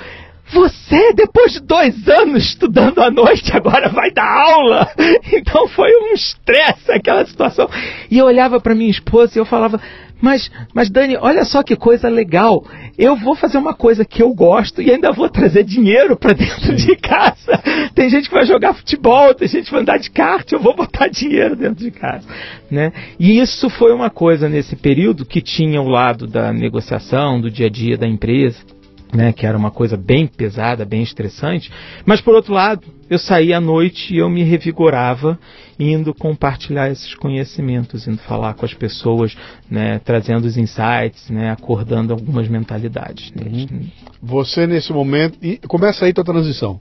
você, depois de dois anos estudando à noite, agora vai dar aula? <laughs> Então foi um estresse aquela situação. E eu olhava para minha esposa e eu falava, mas, mas Dani, olha só que coisa legal. Eu vou fazer uma coisa que eu gosto e ainda vou trazer dinheiro para <laughs> dentro de casa. Tem gente que vai jogar futebol, tem gente que vai andar de kart, eu vou botar dinheiro dentro de casa. Né? E isso foi uma coisa nesse período que tinha o lado da negociação, do dia a dia da empresa né, que era uma coisa bem pesada, bem estressante, mas por outro lado, eu saía à noite e eu me revigorava indo compartilhar esses conhecimentos, indo falar com as pessoas, né, trazendo os insights, né, acordando algumas mentalidades. Uhum. Você nesse momento e começa aí tua transição.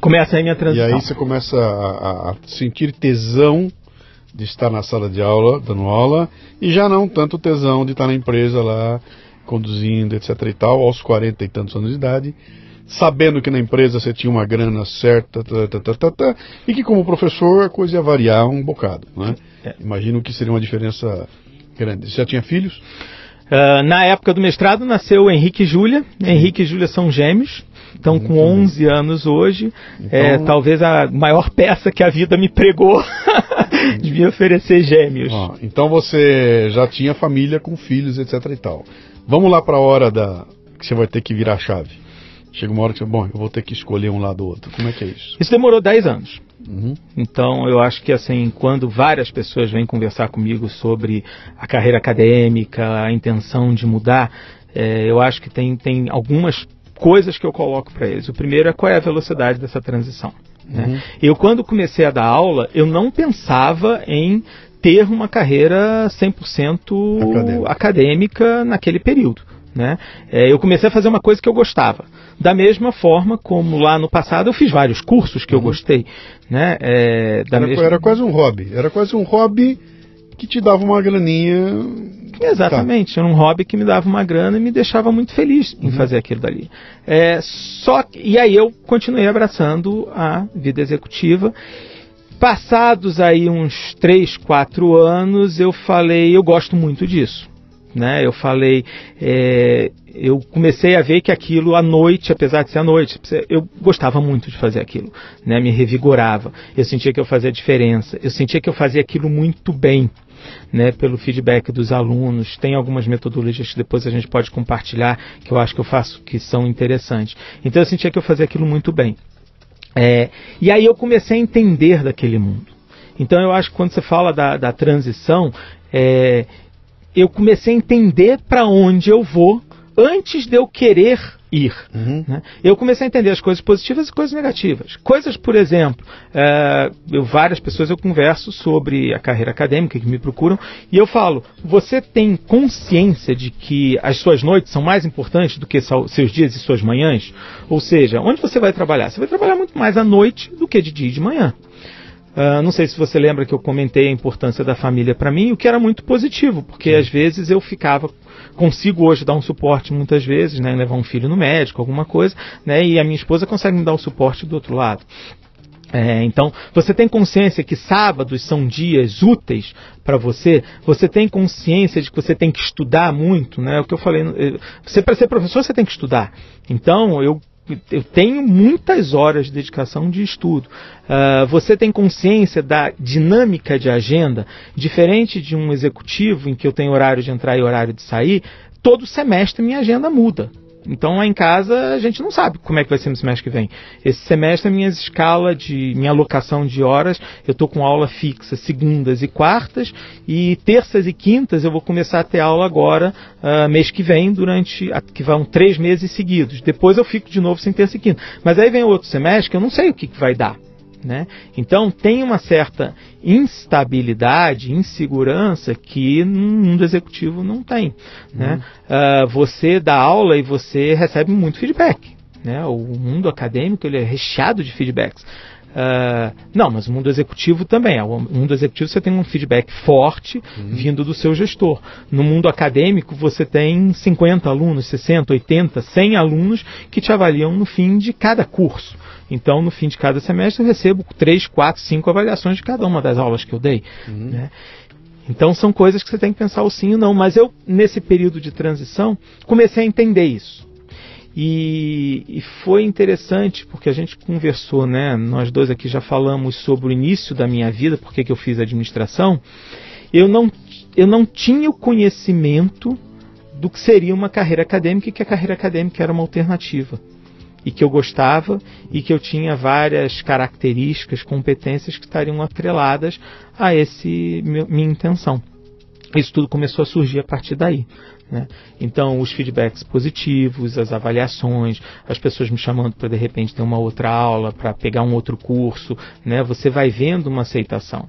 Começa aí minha transição. E aí você começa a, a sentir tesão de estar na sala de aula, dando aula, e já não tanto tesão de estar na empresa lá conduzindo, etc e tal, aos 40 e tantos anos de idade, sabendo que na empresa você tinha uma grana certa, tá, tá, tá, e que como professor a coisa ia variar um bocado. Né? É. Imagino que seria uma diferença grande. Você já tinha filhos? Uh, na época do mestrado nasceu Henrique e Júlia. Henrique e Júlia são gêmeos. Estão com 11 anos hoje. Então... É, talvez a maior peça que a vida me pregou <laughs> de me oferecer gêmeos. Ah, então você já tinha família com filhos, etc e tal. Vamos lá para a hora da que você vai ter que virar a chave. Chega uma hora que você, bom, eu vou ter que escolher um lado ou outro. Como é que é isso? Isso demorou 10 anos. Uhum. Então, eu acho que assim, quando várias pessoas vêm conversar comigo sobre a carreira acadêmica, a intenção de mudar, é, eu acho que tem, tem algumas coisas que eu coloco para eles. O primeiro é qual é a velocidade dessa transição. Né? Uhum. Eu, quando comecei a dar aula, eu não pensava em ter uma carreira 100% acadêmica. acadêmica naquele período. Né? É, eu comecei a fazer uma coisa que eu gostava. Da mesma forma como lá no passado eu fiz vários cursos que uhum. eu gostei. Né? É, era, mesma... era, quase um hobby. Era quase um hobby que te dava uma graninha. Exatamente, tá. era um hobby que me dava uma grana e me deixava muito feliz em uhum. fazer aquilo dali. É, só E aí eu continuei abraçando a vida executiva Passados aí uns 3, 4 anos, eu falei, eu gosto muito disso. Né? Eu falei, é, eu comecei a ver que aquilo à noite, apesar de ser à noite, eu gostava muito de fazer aquilo, né? Me revigorava. Eu sentia que eu fazia diferença. Eu sentia que eu fazia aquilo muito bem. Né, pelo feedback dos alunos, tem algumas metodologias que depois a gente pode compartilhar, que eu acho que eu faço que são interessantes. Então eu sentia que eu fazia aquilo muito bem. É, e aí eu comecei a entender daquele mundo. Então eu acho que quando você fala da, da transição, é, eu comecei a entender para onde eu vou antes de eu querer ir. Uhum. Né? Eu comecei a entender as coisas positivas e coisas negativas. Coisas, por exemplo, é, eu, várias pessoas eu converso sobre a carreira acadêmica que me procuram e eu falo: você tem consciência de que as suas noites são mais importantes do que seus dias e suas manhãs? Ou seja, onde você vai trabalhar? Você vai trabalhar muito mais à noite do que de dia e de manhã. Uh, não sei se você lembra que eu comentei a importância da família para mim, o que era muito positivo, porque Sim. às vezes eu ficava, consigo hoje dar um suporte muitas vezes, né, levar um filho no médico, alguma coisa, né, e a minha esposa consegue me dar o suporte do outro lado. É, então, você tem consciência que sábados são dias úteis para você? Você tem consciência de que você tem que estudar muito, né? O que eu falei, eh, você para ser professor você tem que estudar. Então, eu eu tenho muitas horas de dedicação de estudo. Uh, você tem consciência da dinâmica de agenda, diferente de um executivo em que eu tenho horário de entrar e horário de sair, todo semestre minha agenda muda. Então lá em casa a gente não sabe como é que vai ser no semestre que vem. Esse semestre a minha escala de minha alocação de horas, eu estou com aula fixa segundas e quartas e terças e quintas eu vou começar a ter aula agora uh, mês que vem durante que vão três meses seguidos. Depois eu fico de novo sem terça e quinta. Mas aí vem outro semestre que eu não sei o que, que vai dar. Né? Então tem uma certa instabilidade, insegurança que no mundo executivo não tem. Né? Uhum. Uh, você dá aula e você recebe muito feedback. Né? O mundo acadêmico ele é recheado de feedbacks. Uh, não, mas o mundo executivo também. O mundo executivo você tem um feedback forte uhum. vindo do seu gestor. No mundo acadêmico você tem 50 alunos, 60, 80, 100 alunos que te avaliam no fim de cada curso. Então, no fim de cada semestre, eu recebo três, quatro, cinco avaliações de cada uma das aulas que eu dei. Uhum. Né? Então, são coisas que você tem que pensar o sim e não. Mas eu, nesse período de transição, comecei a entender isso. E, e, foi interessante porque a gente conversou, né? Nós dois aqui já falamos sobre o início da minha vida, porque que eu fiz administração. Eu não, eu não tinha o conhecimento do que seria uma carreira acadêmica e que a carreira acadêmica era uma alternativa e que eu gostava e que eu tinha várias características, competências que estariam atreladas a esse minha intenção. Isso tudo começou a surgir a partir daí. Né? Então, os feedbacks positivos, as avaliações, as pessoas me chamando para de repente ter uma outra aula, para pegar um outro curso, né? você vai vendo uma aceitação.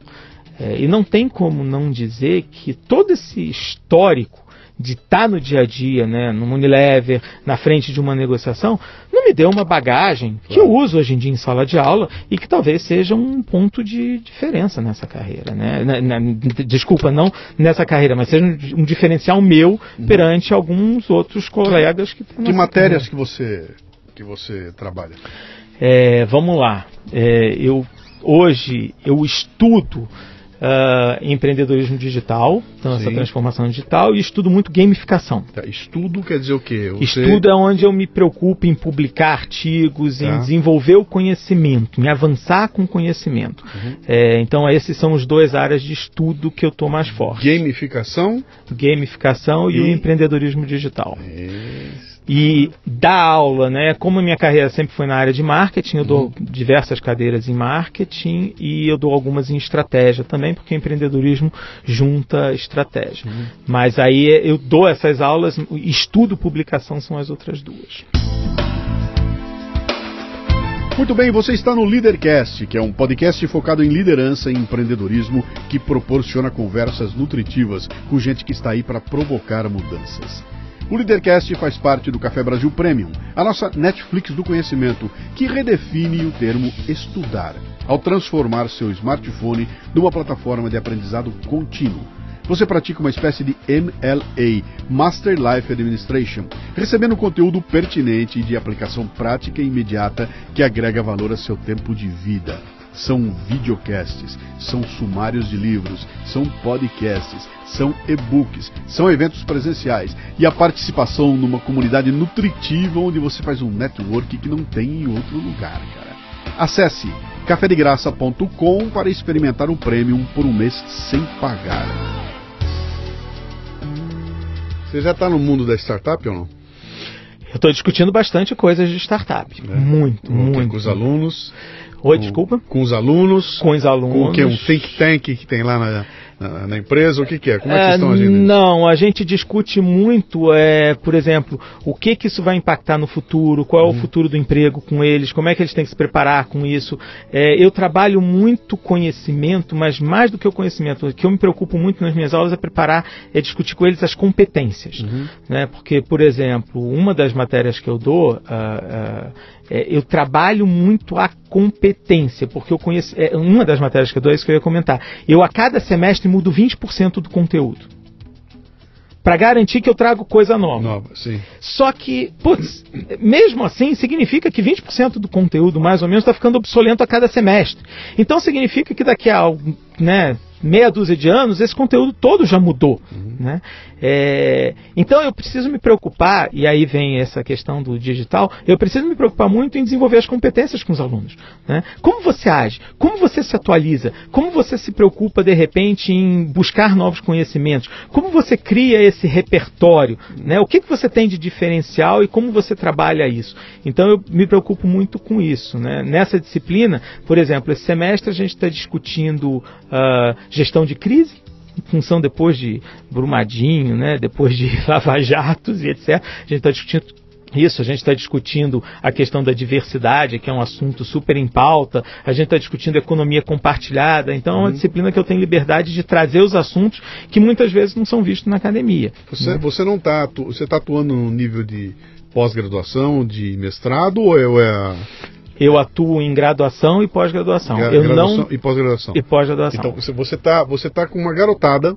É, e não tem como não dizer que todo esse histórico de estar tá no dia a dia, né, no Unilever, na frente de uma negociação, não me deu uma bagagem que eu uso hoje em dia em sala de aula e que talvez seja um ponto de diferença nessa carreira, né? Na, na, desculpa, não nessa carreira, mas seja um, um diferencial meu uhum. perante alguns outros colegas que Que matérias que você que você trabalha? É, vamos lá. É, eu hoje eu estudo uh, empreendedorismo digital, então essa transformação digital, e estudo muito gamificação. Tá, estudo quer dizer o quê? Você... Estudo é onde eu me preocupo em publicar artigos, tá. em desenvolver o conhecimento, em avançar com o conhecimento. Uhum. É, então esses são os dois áreas de estudo que eu estou mais forte. Gamificação? Gamificação e, e o empreendedorismo digital. Isso e dar aula, né? Como a minha carreira sempre foi na área de marketing, eu dou uhum. diversas cadeiras em marketing e eu dou algumas em estratégia também, porque empreendedorismo junta estratégia. Uhum. Mas aí eu dou essas aulas, estudo publicação são as outras duas. Muito bem, você está no Leadercast, que é um podcast focado em liderança e empreendedorismo que proporciona conversas nutritivas com gente que está aí para provocar mudanças. O Leadercast faz parte do Café Brasil Premium, a nossa Netflix do conhecimento, que redefine o termo estudar, ao transformar seu smartphone numa plataforma de aprendizado contínuo. Você pratica uma espécie de MLA, Master Life Administration, recebendo conteúdo pertinente e de aplicação prática e imediata que agrega valor a seu tempo de vida são videocasts, são sumários de livros, são podcasts, são e-books, são eventos presenciais e a participação numa comunidade nutritiva onde você faz um network que não tem em outro lugar, cara. Acesse cafedegraça.com para experimentar o premium por um mês sem pagar. Você já está no mundo da startup ou não? Eu estou discutindo bastante coisas de startup. É. Muito, muito. Com os alunos. Oi, desculpa. Com os alunos. Com os alunos. Com o que? Um think tank que tem lá na, na, na, empresa? O que, que é? Como é que é, estão agindo? Não, a gente discute muito, é, por exemplo, o que, que isso vai impactar no futuro, qual é o uhum. futuro do emprego com eles, como é que eles têm que se preparar com isso. É, eu trabalho muito conhecimento, mas mais do que o conhecimento, o que eu me preocupo muito nas minhas aulas é preparar, é discutir com eles as competências. Uhum. Né? Porque, por exemplo, uma das matérias que eu dou, uh, uh, é, eu trabalho muito a competência, porque eu conheço. É, uma das matérias que eu dou é isso que eu ia comentar. Eu, a cada semestre, mudo 20% do conteúdo. Para garantir que eu trago coisa nova. Nova, sim. Só que, putz, mesmo assim, significa que 20% do conteúdo, mais ou menos, está ficando obsoleto a cada semestre. Então significa que daqui a né, meia dúzia de anos, esse conteúdo todo já mudou. Uhum. Né? É, então eu preciso me preocupar, e aí vem essa questão do digital, eu preciso me preocupar muito em desenvolver as competências com os alunos. Né? Como você age? Como você se atualiza? Como você se preocupa, de repente, em buscar novos conhecimentos? Como você cria esse repertório? Né? O que, que você tem de diferencial e como você trabalha isso? Então eu me preocupo muito com isso. Né? Nessa disciplina, por exemplo, esse semestre a gente está discutindo uh, gestão de crise, em função depois de Brumadinho, né, depois de <laughs> Lava Jatos e etc. A gente está discutindo isso, a gente está discutindo a questão da diversidade, que é um assunto super em pauta, a gente está discutindo economia compartilhada, então uhum. é uma uhum. disciplina que eu tenho liberdade de trazer os assuntos que muitas vezes não são vistos na academia. Você, né? você não está você está atuando no nível de pós-graduação, de mestrado, ou é, ou é eu atuo em graduação e pós-graduação. Eu graduação não e pós-graduação. E pós-graduação. Então você está você tá com uma garotada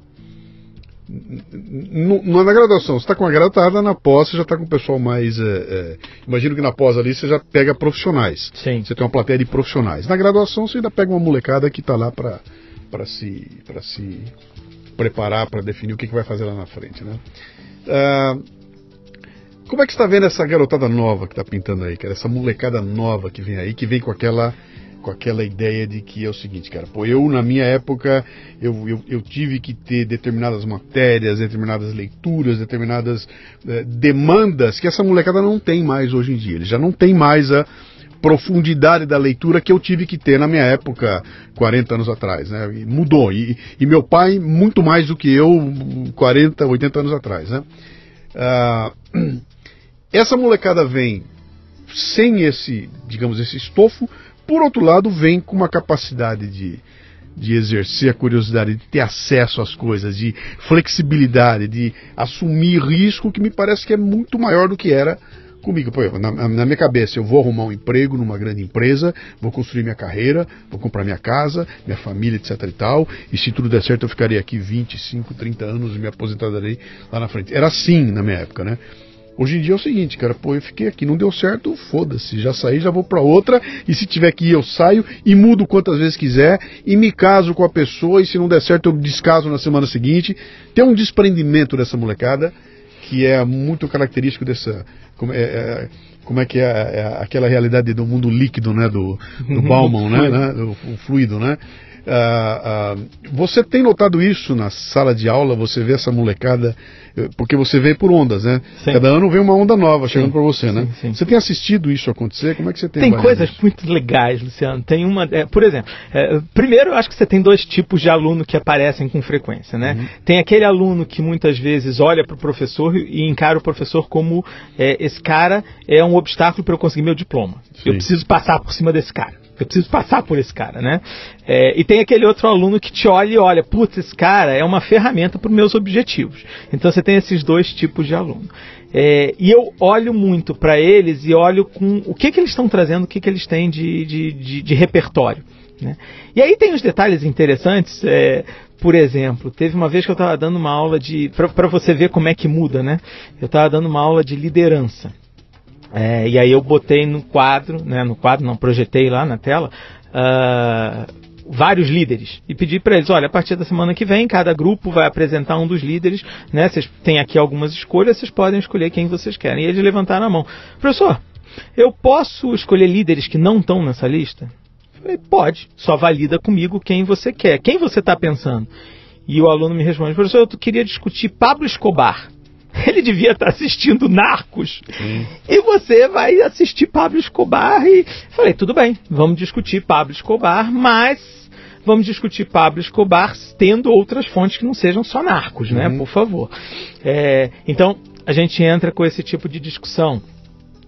não na graduação, você está com uma garotada, na pós você já está com o pessoal mais. É, é, imagino que na pós ali você já pega profissionais. Sim. Você tem uma plateia de profissionais. Na graduação você ainda pega uma molecada que está lá para se, se preparar, para definir o que, que vai fazer lá na frente. Né? Uh, Como é que está vendo essa garotada nova que está pintando aí, cara? Essa molecada nova que vem aí, que vem com aquela com aquela ideia de que é o seguinte, cara, pô, eu na minha época eu, eu, eu tive que ter determinadas matérias, determinadas leituras, determinadas eh, demandas que essa molecada não tem mais hoje em dia. Ele já não tem mais a profundidade da leitura que eu tive que ter na minha época, 40 anos atrás, né? E mudou. E, e, meu pai, muito mais do que eu, 40, 80 anos atrás, né? Ah, <clears throat> essa molecada vem sem esse, digamos, esse estofo, por outro lado, vem com uma capacidade de, de exercer a curiosidade, de ter acesso às coisas, de flexibilidade, de assumir risco que me parece que é muito maior do que era comigo. Na, na, minha cabeça, eu vou arrumar um emprego numa grande empresa, vou construir minha carreira, vou comprar minha casa, minha família, etc e tal, e se tudo der certo eu ficaria aqui 25, 30 anos e me aposentarei lá na frente. Era assim na minha época, né? Hoje em dia é o seguinte, cara, pô, eu fiquei aqui, não deu certo, foda-se, já saí, já vou para outra, e se tiver que ir eu saio e mudo quantas vezes quiser, e me caso com a pessoa, e se não der certo eu descaso na semana seguinte. Tem um desprendimento dessa molecada que é muito característico dessa. Como é, é como é que é, é, aquela realidade do mundo líquido, né? Do, do <laughs> Bauman, né? né? O, o fluido, né? Ah, ah, você tem notado isso na sala de aula? Você vê essa molecada, eh, porque você vê por ondas, né? Sim. Cada ano vem uma onda nova chegando para você, né? Sim, sim. Você tem assistido isso acontecer? Como é que você tem? Tem coisas isso? muito legais, Luciano. Tem uma, é, por exemplo, é, primeiro eu acho que você tem dois tipos de aluno que aparecem com frequência, né? Uhum. Tem aquele aluno que muitas vezes olha para o professor e encara o professor como é, esse cara é um obstáculo para eu conseguir meu diploma. Eu preciso passar por cima desse cara. Eu preciso passar por esse cara, né? É, e tem aquele outro aluno que te olha e olha, putz, esse cara é uma ferramenta para os meus objetivos. Então você tem esses dois tipos de aluno. É, e eu olho muito para eles e olho com o que, que eles estão trazendo, o que, que eles têm de, de, de, de repertório. Né? E aí tem os detalhes interessantes. É, por exemplo, teve uma vez que eu estava dando uma aula de. para você ver como é que muda, né? Eu estava dando uma aula de liderança. É, e aí eu botei no quadro, né, no quadro, não, projetei lá na tela, uh, vários líderes e pedi para eles, olha, a partir da semana que vem, cada grupo vai apresentar um dos líderes, né, vocês têm aqui algumas escolhas, vocês podem escolher quem vocês querem. E eles levantaram a mão. Professor, eu posso escolher líderes que não estão nessa lista? Falei, pode, só valida comigo quem você quer. Quem você está pensando? E o aluno me responde, professor, eu queria discutir Pablo Escobar. Ele devia estar assistindo Narcos. Sim. E você vai assistir Pablo Escobar e falei, tudo bem, vamos discutir Pablo Escobar, mas vamos discutir Pablo Escobar tendo outras fontes que não sejam só Narcos, né? Uhum. Por favor. É, então, a gente entra com esse tipo de discussão.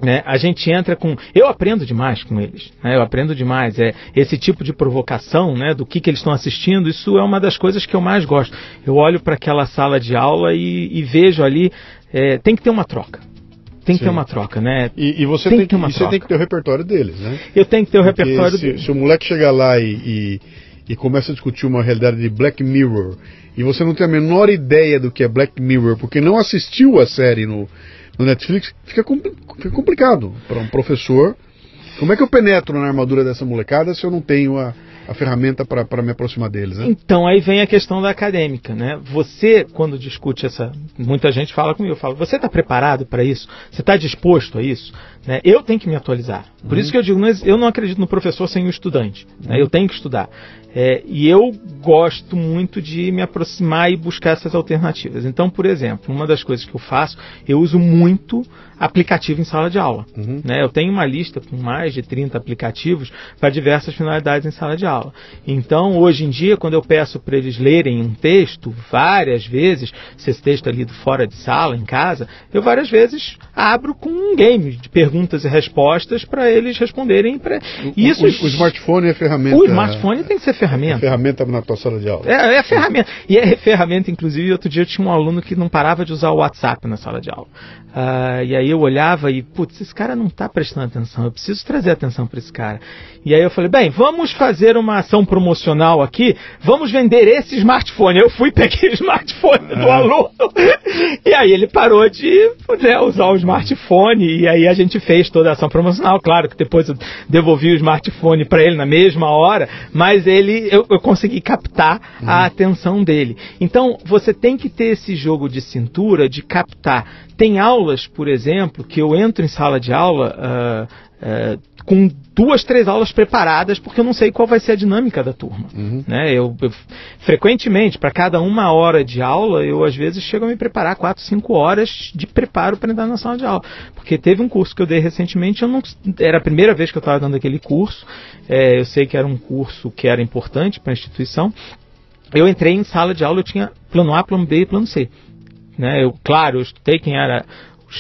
Né, a gente entra com. Eu aprendo demais com eles. Né, eu aprendo demais. É esse tipo de provocação, né, do que, que eles estão assistindo. Isso é uma das coisas que eu mais gosto. Eu olho para aquela sala de aula e, e vejo ali. É, tem que ter uma troca. Tem que Sim. ter uma troca, né? E, e você tem, tem que, ter você tem que ter o repertório deles, né? Eu tenho que ter o Porque repertório se, deles. Se o moleque chegar lá e, e, e começa a discutir uma realidade de Black Mirror e você não tem a menor ideia do que é Black Mirror, porque não assistiu a série no, no Netflix, fica, fica complicado para um professor. Como é que eu penetro na armadura dessa molecada se eu não tenho a, a ferramenta para me aproximar deles? Né? Então, aí vem a questão da acadêmica. Né? Você, quando discute essa. Muita gente fala comigo, eu falo, você está preparado para isso? Você está disposto a isso? Né? Eu tenho que me atualizar. Por uhum. isso que eu digo, eu não acredito no professor sem o estudante. Né? Eu tenho que estudar. É, e eu gosto muito de me aproximar e buscar essas alternativas. Então, por exemplo, uma das coisas que eu faço, eu uso muito aplicativo em sala de aula. Uhum. Né? Eu tenho uma lista com mais de 30 aplicativos para diversas finalidades em sala de aula. Então, hoje em dia, quando eu peço para eles lerem um texto várias vezes, se esse texto é lido fora de sala, em casa, eu várias vezes abro com um game de perguntas e respostas para eles responderem. Pra... Isso, o, o, o smartphone é ferramenta. O smartphone tem que ser ferramenta. É ferramenta na tua sala de aula. É, é ferramenta. E é ferramenta, inclusive, outro dia eu tinha um aluno que não parava de usar o WhatsApp na sala de aula. Uh, e aí eu olhava e, putz, esse cara não está prestando atenção, eu preciso trazer atenção para esse cara. E aí eu falei, bem, vamos fazer uma ação promocional aqui, vamos vender esse smartphone. Eu fui, <laughs> peguei o smartphone do é. aluno E aí ele parou de né, usar o smartphone e aí a gente fez toda a ação promocional. Claro que depois eu devolvi o smartphone para ele na mesma hora, mas ele eu, eu consegui captar uhum. a atenção dele. Então você tem que ter esse jogo de cintura de captar. Tem aulas, por exemplo, que eu entro em sala de aula uh, uh, com duas, três aulas preparadas, porque eu não sei qual vai ser a dinâmica da turma. Uhum. Né? Eu, eu frequentemente, para cada uma hora de aula, eu às vezes chego a me preparar quatro, cinco horas de preparo para entrar na sala de aula. Porque teve um curso que eu dei recentemente, eu não, era a primeira vez que eu estava dando aquele curso. É, eu sei que era um curso que era importante para a instituição. Eu entrei em sala de aula, eu tinha plano A, plano B e plano C. Né? Eu, claro, eu estudei quem era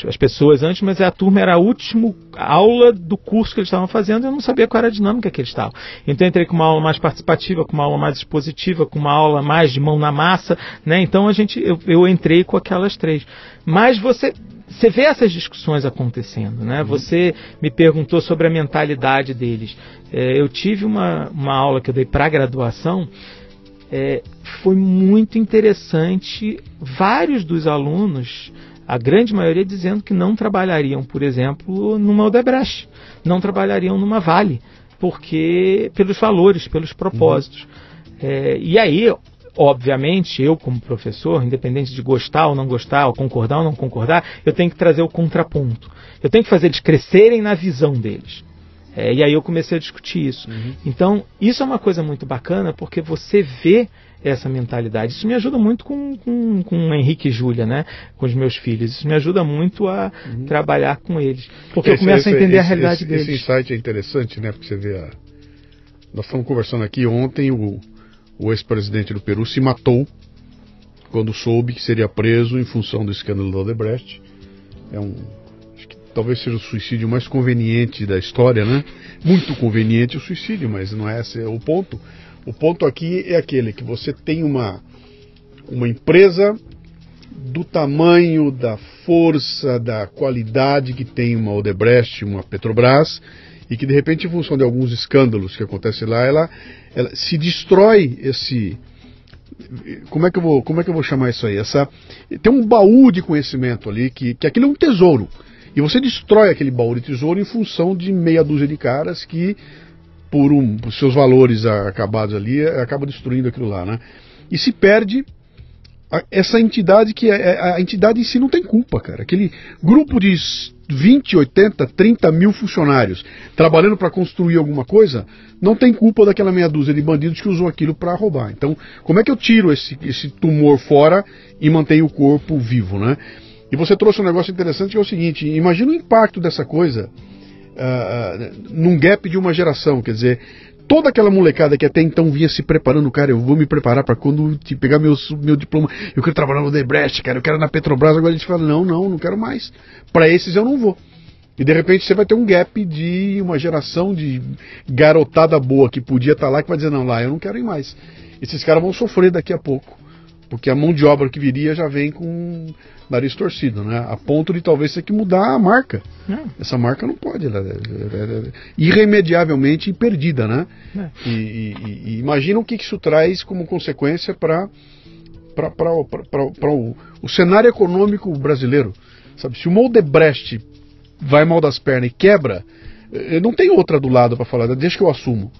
as pessoas antes, mas a turma era a última aula do curso que eles estavam fazendo e eu não sabia qual era a dinâmica que eles estavam. Então entrei com uma aula mais participativa, com uma aula mais expositiva, com uma aula mais de mão na massa, né? Então a gente, eu, eu entrei com aquelas três. Mas você você vê essas discussões acontecendo, né? Uhum. Você me perguntou sobre a mentalidade deles. É, eu tive uma, uma aula que eu dei para graduação. É, foi muito interessante. Vários dos alunos a grande maioria dizendo que não trabalhariam, por exemplo, numa Odebrecht, não trabalhariam numa Vale, porque pelos valores, pelos propósitos. Uhum. É, e aí, obviamente, eu como professor, independente de gostar ou não gostar, ou concordar ou não concordar, eu tenho que trazer o contraponto. Eu tenho que fazer eles crescerem na visão deles. É, e aí eu comecei a discutir isso. Uhum. Então, isso é uma coisa muito bacana, porque você vê essa mentalidade. Isso me ajuda muito com, com, com Henrique e Júlia, né? Com os meus filhos. Isso me ajuda muito a uhum. trabalhar com eles. Porque esse, eu começo esse, a entender esse, a realidade deles. Esse insight é interessante, né? Porque você vê a... Nós estamos conversando aqui ontem, o, o ex-presidente do Peru se matou quando soube que seria preso em função do escândalo do Odebrecht. É um, acho que talvez seja o suicídio mais conveniente da história, né? Muito conveniente o suicídio, mas não é esse é o ponto. O ponto aqui é aquele que você tem uma, uma empresa do tamanho, da força, da qualidade que tem uma Odebrecht, uma Petrobras, e que de repente, em função de alguns escândalos que acontecem lá, ela, ela se destrói esse. Como é, que eu vou, como é que eu vou chamar isso aí? Essa, tem um baú de conhecimento ali, que, que aquilo é um tesouro. E você destrói aquele baú de tesouro em função de meia dúzia de caras que por, um, seus valores acabados ali, acaba destruindo aquilo lá, né? E se perde a, essa entidade que é, é, a entidade em si não tem culpa, cara. Aquele grupo de 20, 80, 30 mil funcionários trabalhando para construir alguma coisa, não tem culpa daquela meia dúzia de bandidos que usou aquilo para roubar. Então, como é que eu tiro esse, esse tumor fora e mantenho o corpo vivo, né? E você trouxe um negócio interessante que é o seguinte: imagina o impacto dessa coisa uh, num gap de uma geração. Quer dizer, toda aquela molecada que até então vinha se preparando, cara, eu vou me preparar para quando te pegar meu, meu diploma, eu quero trabalhar no Debrecht, cara, eu quero na Petrobras, agora a gente fala, não, não, não quero mais. Para esses eu não vou. E de repente você vai ter um gap de uma geração de garotada boa que podia estar tá lá que vai dizer, não, lá eu não quero ir mais. Esses caras vão sofrer daqui a pouco. Porque a mão de obra que viria já vem com nariz torcido, né? A ponto de talvez ter que mudar a marca. É. Essa marca não pode, ela é, é, é irremediavelmente perdida, né? É. E, e, e, imagina o que isso traz como consequência para o, o cenário econômico brasileiro. Sabe, se o Moldebrecht vai mal das pernas e quebra, eh, não tem outra do lado para falar, deixa que eu assumo.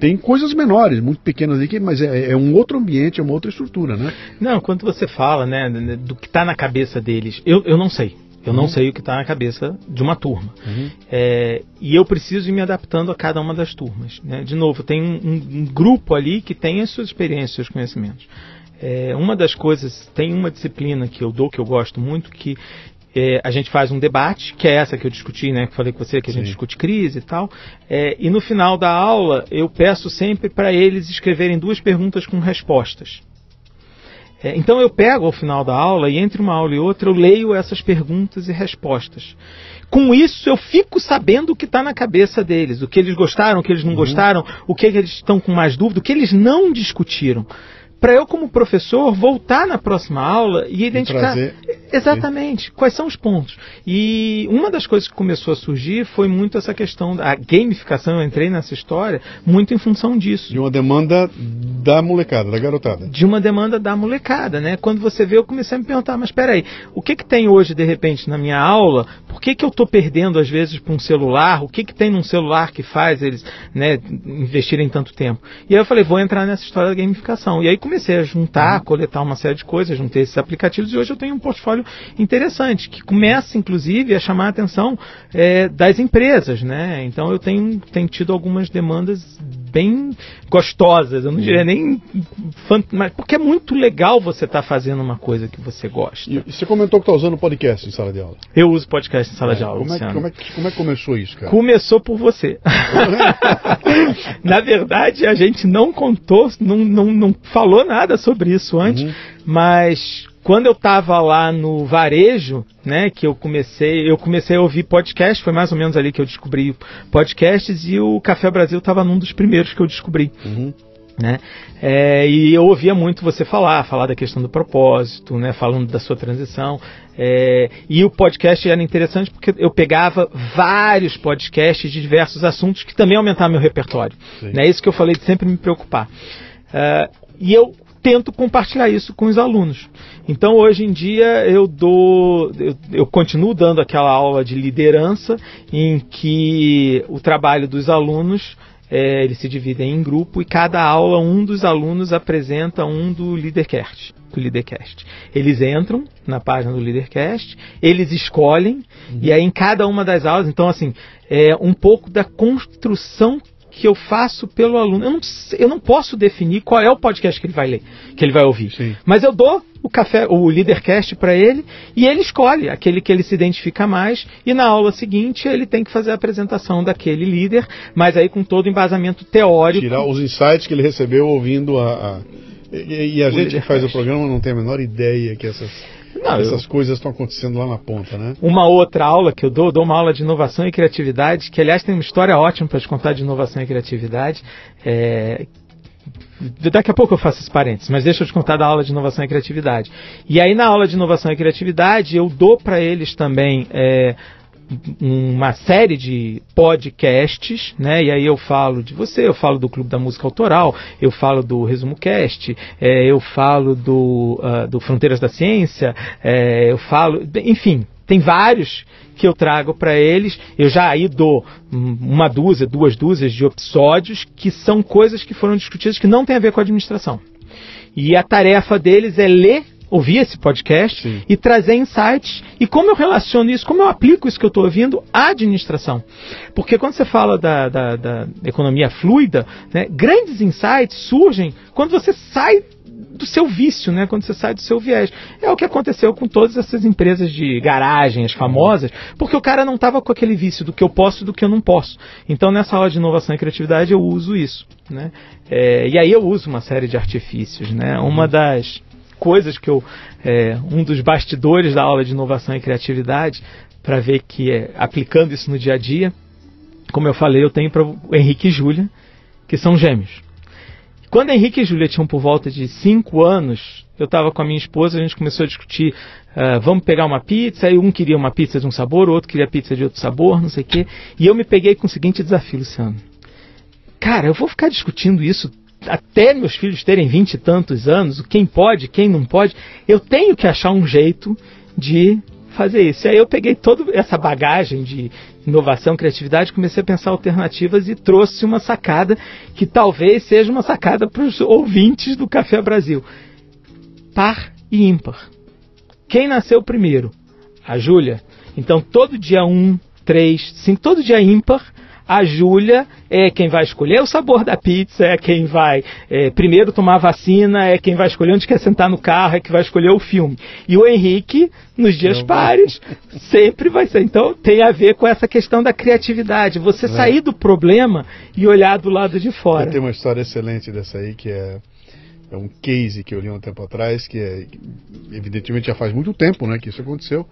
Tem coisas menores, muito pequenas aqui, mas é, é, um outro ambiente, é uma outra estrutura, né? Não, quando você fala, né, do que está na cabeça deles, eu, eu não sei. Eu uhum. não sei o que está na cabeça de uma turma. Uhum. É, e eu preciso ir me adaptando a cada uma das turmas. Né? De novo, tem um, um, grupo ali que tem as suas experiências, seus conhecimentos. É, uma das coisas, tem uma disciplina que eu dou, que eu gosto muito, que é, a gente faz um debate, que é essa que eu discuti, né, que falei com você, que a gente discute crise e tal. É, e no final da aula, eu peço sempre para eles escreverem duas perguntas com respostas. É, então eu pego ao final da aula e entre uma aula e outra eu leio essas perguntas e respostas. Com isso eu fico sabendo o que está na cabeça deles, o que eles gostaram, o que eles não uhum. gostaram, o que eles estão com mais dúvida, o que eles não discutiram para eu como professor voltar na próxima aula e identificar Exatamente. Quais são os pontos? E uma das coisas que começou a surgir foi muito essa questão da gamificação. Eu entrei nessa história muito em função disso. De uma demanda da molecada, da garotada. De uma demanda da molecada, né? Quando você vê, eu comecei a me perguntar, mas peraí, o que que tem hoje, de repente, na minha aula? Por que que eu estou perdendo, às vezes, para um celular? O que que tem num celular que faz eles né, investirem tanto tempo? E aí eu falei, vou entrar nessa história da gamificação. E aí comecei a juntar, uhum. coletar uma série de coisas, juntei esses aplicativos e hoje eu tenho um portfólio interessante, que começa, inclusive, a chamar a atenção é, das empresas, né? Então eu tenho, tenho tido algumas demandas bem gostosas, eu não diria nem mas porque é muito legal você estar tá fazendo uma coisa que você gosta. E você comentou que está usando podcast em sala de aula. Eu uso podcast em sala é, de aula. Como é, como, é, como é que começou isso, cara? Começou por você. <laughs> <laughs> Na verdade, a gente não contou, não, não, não falou nada sobre isso antes, uhum. mas quando eu estava lá no varejo, né, que eu comecei, eu comecei a ouvir podcast, foi mais ou menos ali que eu descobri podcasts e o Café Brasil estava num dos primeiros que eu descobri. Uhum. Né? É, e eu ouvia muito você falar, falar da questão do propósito, né? falando da sua transição. É, e o podcast era interessante porque eu pegava vários podcasts de diversos assuntos que também aumentavam meu repertório. É né? isso que eu falei de sempre me preocupar. Uh, e eu tento compartilhar isso com os alunos. Então hoje em dia eu dou, eu, eu, continuo dando aquela aula de liderança em que o trabalho dos alunos é, eles se dividem em grupo e cada aula um dos alunos apresenta um do Leadercast. Do Leadercast. Eles entram na página do Leadercast, eles escolhem uhum. e aí em cada uma das aulas, então assim, é um pouco da construção que eu faço pelo aluno. Eu não, eu não posso definir qual é o podcast que ele vai ler, que ele vai ouvir. Sim. Mas eu dou o café, o leadercast para ele e ele escolhe aquele que ele se identifica mais e na aula seguinte ele tem que fazer a apresentação daquele líder, mas aí com todo o embasamento teórico. Tirar os insights que ele recebeu ouvindo a, a... E, e, a gente que faz o programa não tem a menor ideia que essas não, Essas eu... coisas estão acontecendo lá na ponta, né? Uma outra aula que eu dou, dou uma aula de inovação e criatividade, que aliás tem uma história ótima para te contar de inovação e criatividade. É... Daqui a pouco eu faço esse parênteses, mas deixa eu te contar da aula de inovação e criatividade. E aí na aula de inovação e criatividade eu dou para eles também é, uma série de podcasts, né? E aí eu falo de você, eu falo do Clube da Música Autoral, eu falo do Resumo Cast, é, eu falo do, uh, do Fronteiras da Ciência, é, eu falo, enfim, tem vários que eu trago para eles. Eu já aí dou uma dúzia, duas dúzias de episódios que são coisas que foram discutidas que não tem a ver com a administração. E a tarefa deles é ler ouvir esse podcast Sim. e trazer insights. E como eu relaciono isso, como eu aplico isso que eu estou ouvindo à administração. Porque quando você fala da, da, da economia fluida, né, grandes insights surgem quando você sai do seu vício, né? Quando você sai do seu viés. É o que aconteceu com todas essas empresas de garagem, as famosas, porque o cara não estava com aquele vício do que eu posso e do que eu não posso. Então, nessa aula de inovação e criatividade, eu uso isso, né? É, e aí eu uso uma série de artifícios, né? Uma das coisas que eu. É, um dos bastidores da aula de inovação e criatividade, para ver que é, aplicando isso no dia a dia, como eu falei, eu tenho para o Henrique e Júlia, que são gêmeos. Quando Henrique e Júlia tinham por volta de 5 anos, eu estava com a minha esposa, a gente começou a discutir, uh, vamos pegar uma pizza, aí um queria uma pizza de um sabor, o outro queria pizza de outro sabor, não sei o quê. E eu me peguei com o seguinte desafio, Luciano. Cara, eu vou ficar discutindo isso até meus filhos terem vinte e tantos anos, quem pode, quem não pode, eu tenho que achar um jeito de fazer isso. E aí eu peguei toda essa bagagem de inovação, criatividade, comecei a pensar alternativas e trouxe uma sacada que talvez seja uma sacada para os ouvintes do Café Brasil. Par e ímpar. Quem nasceu primeiro? A Júlia. Então todo dia um, três, cinco, todo dia ímpar a Júlia é quem vai escolher o sabor da pizza, é quem vai é, primeiro tomar vacina, é quem vai escolher onde quer sentar no carro, é quem vai escolher o filme. E o Henrique, nos dias Não pares, sempre vai ser. Então tem a ver com essa questão da criatividade. Você é. sair do problema e olhar do lado de fora. Tem uma história excelente dessa aí que é é um case que eu li um tempo atrás, que é, evidentemente já faz muito tempo né, que isso aconteceu,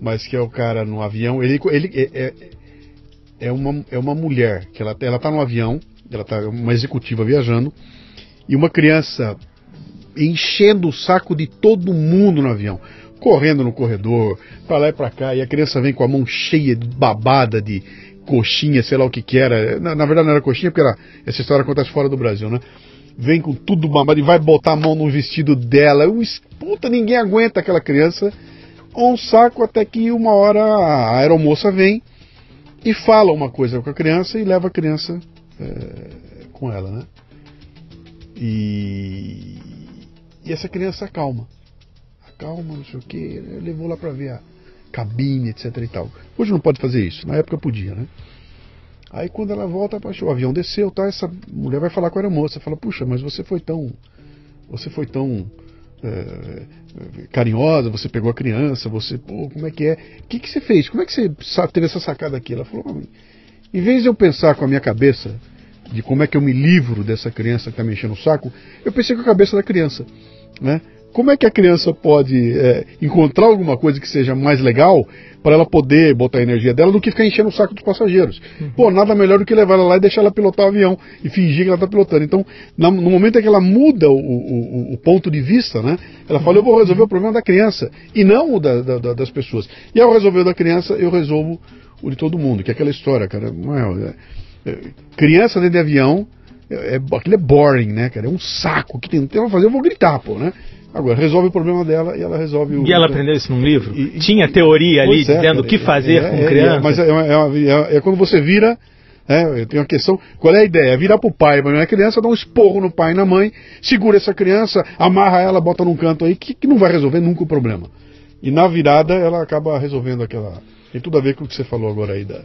mas que é o cara no avião, ele, ele é, é é uma, é uma mulher que ela ela está no avião, ela está uma executiva viajando e uma criança enchendo o saco de todo mundo no avião. correndo no corredor, pra lá e pra cá, e a criança vem com a mão cheia de babada de coxinha, sei lá o que que era. Na, na verdade não era coxinha, porque era, essa história acontece fora do Brasil, né? Vem com tudo babado e vai botar a mão no vestido dela. Eu, puta, ninguém aguenta aquela criança. Um saco até que uma hora a aeromoça vem e fala uma coisa com a criança e leva a criança é, com ela, né? E, e essa criança acalma. Acalma, não sei o que. Levou lá para ver a cabine, etc e tal. Hoje não pode fazer isso, na época podia, né? Aí quando ela volta, o avião desceu, tá? Essa mulher vai falar com a aeromoça, fala, puxa, mas você foi tão. Você foi tão. É, carinhosa, você pegou a criança, você, pô, como é que é? O que, que você fez? Como é que você teve essa sacada aqui? Ela falou, em vez de eu pensar com a minha cabeça de como é que eu me livro dessa criança que está me enchendo o saco, eu pensei com a cabeça da criança, né? Como é que a criança pode é, encontrar alguma coisa que seja mais legal para ela poder botar a energia dela do que ficar enchendo o saco dos passageiros? Uhum. Pô, nada melhor do que levar ela lá e deixar ela pilotar o avião e fingir que ela está pilotando. Então, no momento em que ela muda o, o, o, ponto de vista, né? Ela fala, eu vou resolver o problema da criança e não o da, da, das pessoas. E ao resolver o da criança, eu resolvo o de todo mundo, que é aquela história, cara. É, é, criança dentro de avião, é, é, aquilo é boring, né, cara? É um saco. que tem, tem que fazer, eu vou gritar, pô, né? Agora, resolve o problema dela e ela resolve o. E ela aprendeu isso num livro? E, Tinha teoria ali é, dizendo o que fazer é, com é, criança? mas é, quando você vira. É, eu tenho uma questão. Qual é a ideia? É virar pro pai, mas não é criança, dá um esporro no pai e na mãe, segura essa criança, amarra ela, bota num canto aí, que, que não vai resolver nunca o problema. E na virada ela acaba resolvendo aquela. Tem tudo a ver com o que você falou agora aí da,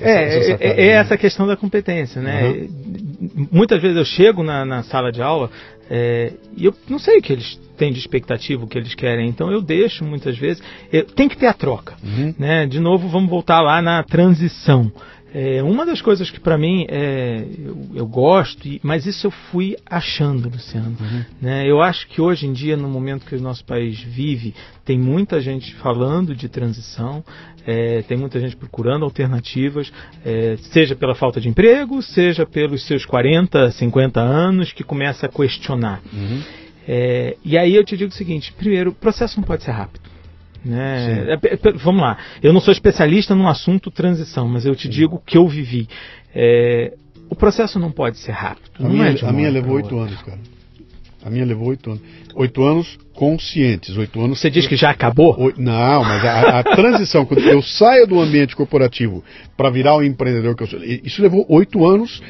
é, essa é, é, essa questão da competência, né? Uhum. Muitas vezes eu chego na, na sala de aula é, e eu não sei o que eles têm de expectativa, o que eles querem. Então eu deixo muitas vezes. Eu, tem que ter a troca. Uhum. Né? De novo, vamos voltar lá na transição. É, uma das coisas que para mim é, eu, eu, gosto, mas isso eu fui achando, Luciano. Uhum. Né? Eu acho que hoje em dia, no momento que o nosso país vive, tem muita gente falando de transição, é, tem muita gente procurando alternativas, é, seja pela falta de emprego, seja pelos seus 40, 50 anos, que começa a questionar. Uhum. É, e aí eu te digo o seguinte: primeiro, o processo não pode ser rápido. Né? É, é, vamos lá, eu não sou especialista no assunto transição, mas eu te Sim. digo que eu vivi. É, o processo não pode ser rápido. A minha, é a minha levou oito anos, cara. A minha levou oito anos. Oito anos conscientes. Oito anos. Você diz que já acabou? O, não, mas a, a transição, quando eu saio do ambiente corporativo para virar o empreendedor que eu sou, isso levou oito anos.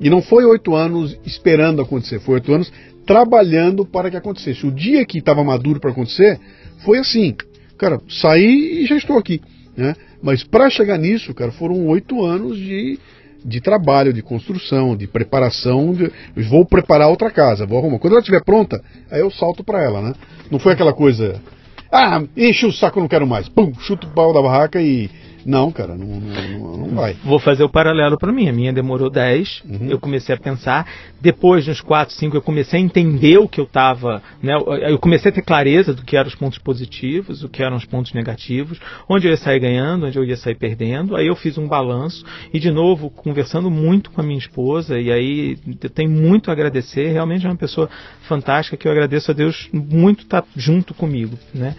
E não foi oito anos esperando acontecer, foi oito anos trabalhando para que acontecesse. O dia que estava maduro para acontecer, foi assim. Cara, saí e já estou aqui. Né? Mas para chegar nisso, cara, foram oito anos de, de trabalho, de construção, de preparação. De, vou preparar outra casa, vou arrumar. Quando ela estiver pronta, aí eu salto para ela, né? Não foi aquela coisa. Ah, enche o saco, não quero mais. Pum, chuto o pau da barraca e não, cara, não, não, não vai. Vou fazer o paralelo para mim. A minha demorou 10, uhum. eu comecei a pensar. Depois, nos 4, 5, eu comecei a entender o que eu estava. Né, eu comecei a ter clareza do que eram os pontos positivos, o que eram os pontos negativos, onde eu ia sair ganhando, onde eu ia sair perdendo. Aí eu fiz um balanço e, de novo, conversando muito com a minha esposa. E aí eu tenho muito a agradecer. Realmente é uma pessoa fantástica que eu agradeço a Deus muito estar tá junto comigo. Né?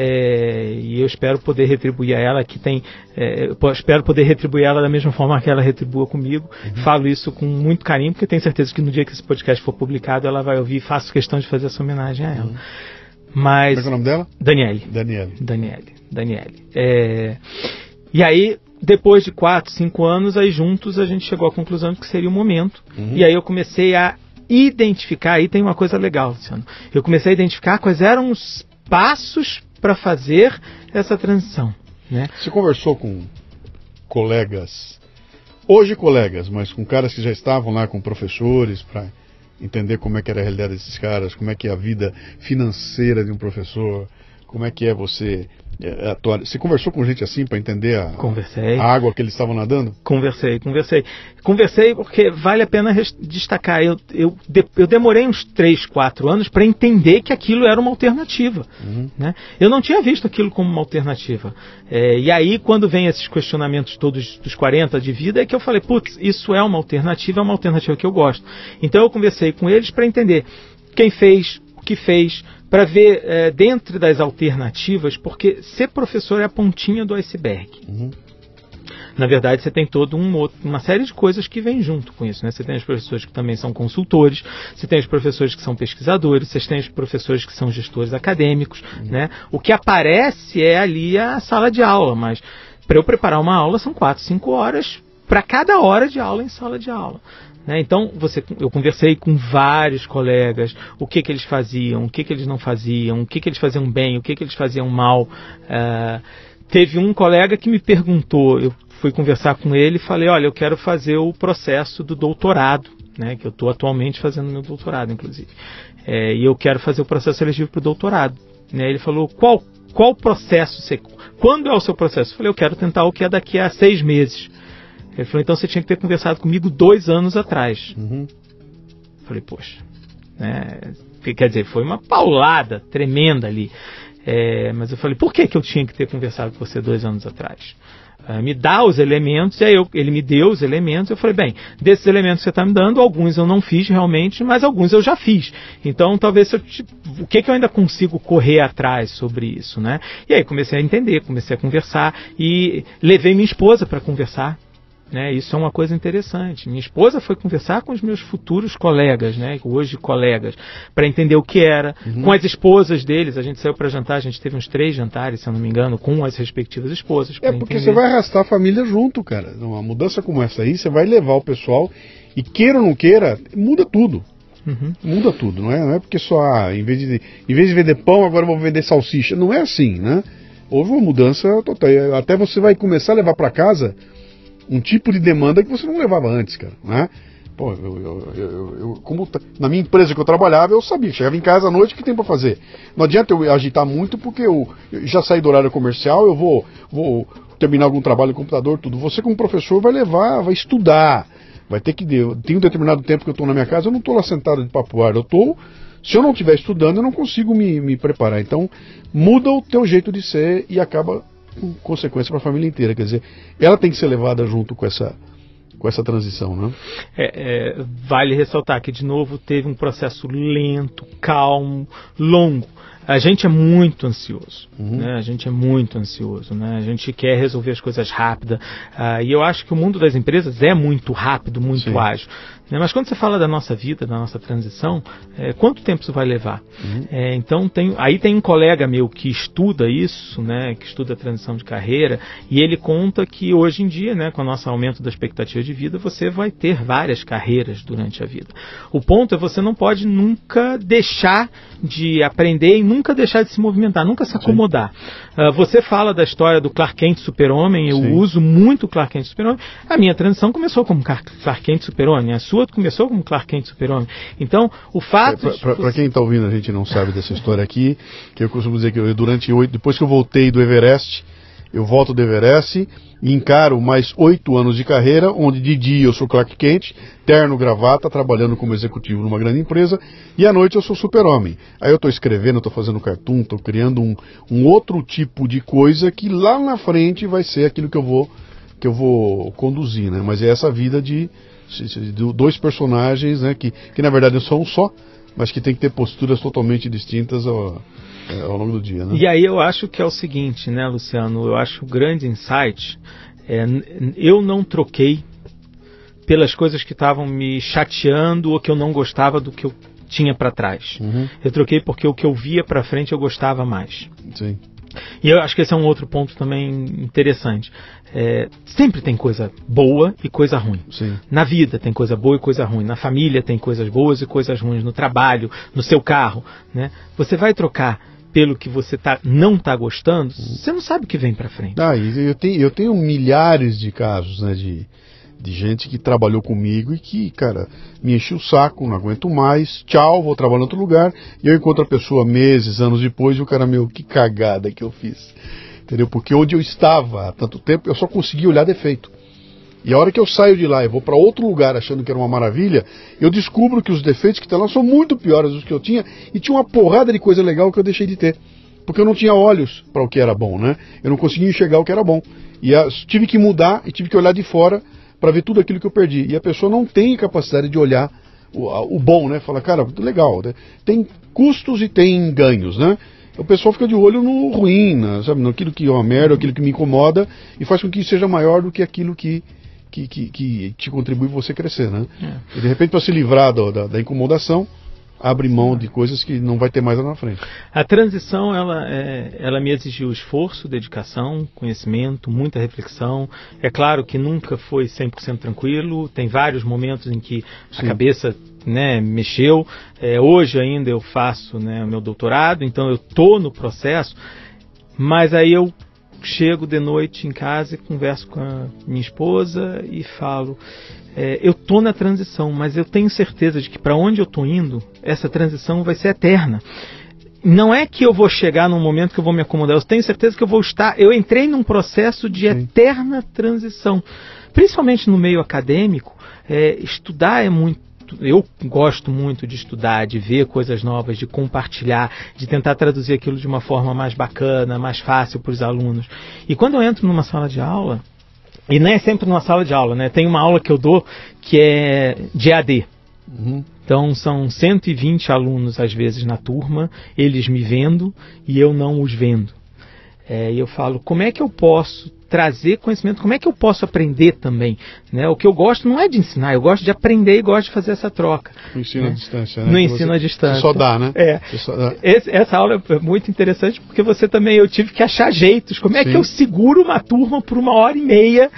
É, e eu espero poder retribuir a ela que tem é, espero poder retribuir ela da mesma forma que ela retribua comigo. Uhum. falo isso com muito carinho porque tenho certeza que no dia que esse podcast for publicado ela vai ouvir e faço questão de fazer essa homenagem a ela. Uhum. mas Como é, é o nome dela? Daniele. Daniele. Daniele Daniele. É, e aí depois de quatro cinco anos aí juntos a gente chegou à conclusão de que seria o momento. Uhum. e aí eu comecei a identificar aí tem uma coisa legal Luciano. Eu comecei a identificar quais eram os passos para fazer essa transição. Né? Você conversou com colegas, hoje colegas, mas com caras que já estavam lá com professores para entender como é que era a realidade desses caras, como é que é a vida financeira de um professor, como é que é você. Você conversou com gente assim para entender a, a água que eles estavam nadando? Conversei, conversei. Conversei porque vale a pena destacar. Eu, eu, eu demorei uns 3, 4 anos para entender que aquilo era uma alternativa. Uhum. Né? Eu não tinha visto aquilo como uma alternativa. É, e aí, quando vem esses questionamentos todos dos 40 de vida, é que eu falei: putz, isso é uma alternativa, é uma alternativa que eu gosto. Então eu conversei com eles para entender quem fez, o que fez, para ver é, dentro das alternativas, porque ser professor é a pontinha do iceberg. Uhum. Na verdade, você tem toda um uma série de coisas que vem junto com isso. Né? Você tem os professores que também são consultores, você tem os professores que são pesquisadores, você tem os professores que são gestores acadêmicos. Uhum. Né? O que aparece é ali a sala de aula, mas para eu preparar uma aula são quatro, cinco horas para cada hora de aula em sala de aula. Né? Então, você, eu conversei com vários colegas, o que, que eles faziam, o que, que eles não faziam, o que, que eles faziam bem, o que, que eles faziam mal. Uh, teve um colega que me perguntou, eu fui conversar com ele e falei, olha, eu quero fazer o processo do doutorado, né, que eu estou atualmente fazendo meu doutorado, inclusive. É, e eu quero fazer o processo seletivo para o doutorado. Né? Ele falou, qual, qual processo você... Quando é o seu processo? Eu falei, eu quero tentar o que é daqui a seis meses. Ele falou, então você tinha que ter conversado comigo dois anos atrás. Uhum. Falei, poxa. Né? Quer dizer, foi uma paulada tremenda ali. É, mas eu falei, por que, que eu tinha que ter conversado com você dois anos atrás? Uh, me dá os elementos, e aí eu, ele me deu os elementos, eu falei, bem, desses elementos que você está me dando, alguns eu não fiz realmente, mas alguns eu já fiz. Então, talvez eu, tipo, o que, que eu ainda consigo correr atrás sobre isso, né? E aí comecei a entender, comecei a conversar e levei minha esposa para conversar né, isso é uma coisa interessante. Minha esposa foi conversar com os meus futuros colegas, né, hoje colegas, para entender o que era. Uhum. Com as esposas deles, a gente saiu para jantar, a gente teve uns três jantares, se eu não me engano, com as respectivas esposas. É porque entender. você vai arrastar a família junto, cara. Uma mudança como essa aí, você vai levar o pessoal e queira ou não queira, muda tudo. Uhum. Muda tudo, não é? Não é porque só, ah, em, vez de, em vez de vender pão, agora eu vou vender salsicha. Não é assim, né? Houve uma mudança total. Até você vai começar a levar para casa um tipo de demanda que você não levava antes, cara, né? Pô, eu, eu, eu, eu como na minha empresa que eu trabalhava, eu sabia, chegava em casa à noite, o que tem para fazer? Não adianta eu agitar muito, porque eu, já saí do horário comercial, eu vou, vou terminar algum trabalho no computador, tudo. Você, como professor, vai levar, vai estudar, vai ter que. Tem um determinado tempo que eu estou na minha casa, eu não estou lá sentado de papo ar, eu estou. Se eu não estiver estudando, eu não consigo me, me preparar. Então, muda o teu jeito de ser e acaba com consequência para a família inteira. Quer dizer, ela tem que ser levada junto com essa, com essa transição, né? É, é, vale ressaltar que, de novo, teve um processo lento, calmo, longo. A gente é muito ansioso, uhum. né? A gente é muito ansioso, né? A gente quer resolver as coisas rápidas. Uh, e eu acho que o mundo das empresas é muito rápido, muito Sim. ágil. Né? Mas quando você fala da nossa vida, da nossa transição, é, quanto tempo isso vai levar? Uhum. É, então, tem, aí tem um colega meu que estuda isso, né, que estuda a transição de carreira, e ele conta que hoje em dia, né, com o nosso aumento da expectativa de vida, você vai ter várias carreiras durante a vida. O ponto é você não pode nunca deixar de aprender e nunca deixar de se movimentar, nunca se acomodar. Uh, você fala da história do Clark Kent super-homem, eu Sim. uso muito o Clark Kent super-homem. A minha transição começou como Clark Kent super-homem, a sua sua começou como Clark Kent super-homem. Então, o fato... É, Para quem está ouvindo, a gente não sabe dessa história aqui, que eu costumo dizer que eu, durante oito... Depois que eu voltei do Everest, eu volto do Everest e encaro mais oito anos de carreira, onde de dia eu sou Clark Kent, terno, gravata, trabalhando como executivo numa grande empresa, e à noite eu sou super-homem. Aí eu estou escrevendo, estou fazendo cartoon, estou criando um, um outro tipo de coisa que lá na frente vai ser aquilo que eu vou que eu vou conduzir, né? Mas é essa vida de dois personagens, né, que, que na verdade são um só, mas que tem que ter posturas totalmente distintas ao, é, ao longo do dia. Né? E aí eu acho que é o seguinte, né, Luciano? Eu acho o grande insight é, eu não troquei pelas coisas que estavam me chateando ou que eu não gostava do que eu tinha para trás. Uhum. Eu troquei porque o que eu via para frente eu gostava mais. Sim. E eu acho que esse é um outro ponto também interessante. É, sempre tem coisa boa e coisa ruim. Sim. Na vida tem coisa boa e coisa ruim. Na família tem coisas boas e coisas ruins. No trabalho, no seu carro. Né? Você vai trocar pelo que você tá, não está gostando, você não sabe o que vem para frente. Ah, eu tenho, eu tenho milhares de casos né, de, de gente que trabalhou comigo e que, cara, me encheu o saco, não aguento mais, tchau, vou trabalhar em outro lugar, e eu encontro a pessoa meses, anos depois, e o cara, meu, que cagada que eu fiz. Entendeu? Porque onde eu estava há tanto tempo, eu só conseguia olhar defeito. E a hora que eu saio de lá e vou para outro lugar achando que era uma maravilha, eu descubro que os defeitos que estão lá são muito piores do que eu tinha e tinha uma porrada de coisa legal que eu deixei de ter. Porque eu não tinha olhos para o que era bom, né? Eu não conseguia enxergar o que era bom. E tive que mudar e tive que olhar de fora para ver tudo aquilo que eu perdi. E a pessoa não tem capacidade de olhar o, o bom, né? Fala, cara, legal, né? tem custos e tem ganhos, né? O pessoal fica de olho no ruim, né? sabe? Naquilo que é uma merda, aquilo que me incomoda e faz com que seja maior do que aquilo que, que, que, que te contribui você crescer, né? É. E de repente, para se livrar da, da incomodação, abre mão de coisas que não vai ter mais lá na frente. A transição, ela, é, ela me exigiu esforço, dedicação, conhecimento, muita reflexão. É claro que nunca foi 100% tranquilo, tem vários momentos em que Sim. a cabeça né, mexeu. É, hoje ainda eu faço né, o meu doutorado, então eu estou no processo, mas aí eu chego de noite em casa e converso com a minha esposa e falo: é, eu tô na transição, mas eu tenho certeza de que para onde eu tô indo, essa transição vai ser eterna. Não é que eu vou chegar num momento que eu vou me acomodar, eu tenho certeza que eu vou estar. Eu entrei num processo de Sim. eterna transição. Principalmente no meio acadêmico, é, estudar é muito eu gosto muito de estudar, de ver coisas novas, de compartilhar, de tentar traduzir aquilo de uma forma mais bacana, mais fácil para os alunos. E quando eu entro numa sala de aula, e nem é sempre numa sala de aula, né? Tem uma aula que eu dou que é de AD. Uhum. Então são 120 alunos às vezes na turma, eles me vendo e eu não os vendo. É, e eu falo, como é que eu posso trazer conhecimento, como é que eu posso aprender também? Né? O que eu gosto não é de ensinar, eu gosto de aprender e gosto de fazer essa troca. No ensino né? à distância, né? No ensino à distância. Só dá, né? É. Dá. Esse, essa aula é muito interessante porque você também, eu tive que achar jeitos. Como é Sim. que eu seguro uma turma por uma hora e meia,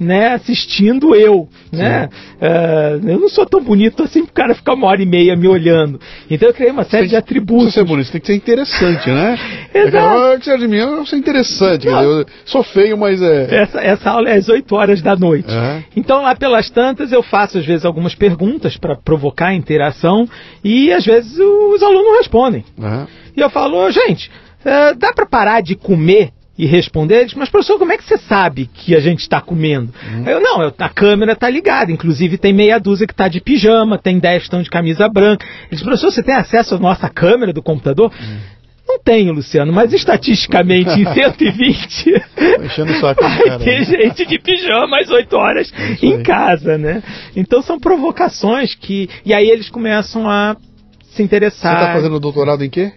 né, assistindo eu, né? Uh, eu não sou tão bonito assim o cara ficar uma hora e meia me olhando. Então eu criei uma série de atributos. Você ser bonito, tem que ser interessante, né? <laughs> Exato. É que, de mim, eu sou interessante. Eu sou feio, mas é. Essa, essa aula é às 8 horas da noite. Uhum. Então, lá pelas tantas, eu faço às vezes algumas perguntas para provocar interação e às vezes os alunos respondem. Uhum. E eu falo, gente, uh, dá para parar de comer e responder, eles, mas professor, como é que você sabe que a gente está comendo? Uhum. Eu, não, eu, a câmera está ligada, inclusive tem meia dúzia que está de pijama, tem 10 que estão de camisa branca. Eles, professor, você tem acesso à nossa câmera do computador? Uhum. Não tenho, Luciano, mas estatisticamente em <laughs> 120 Enchendo o saco vai cara, ter né? gente de pijama às 8 horas é em casa, né? Então são provocações que. E aí eles começam a se interessar. Você está fazendo doutorado em quê?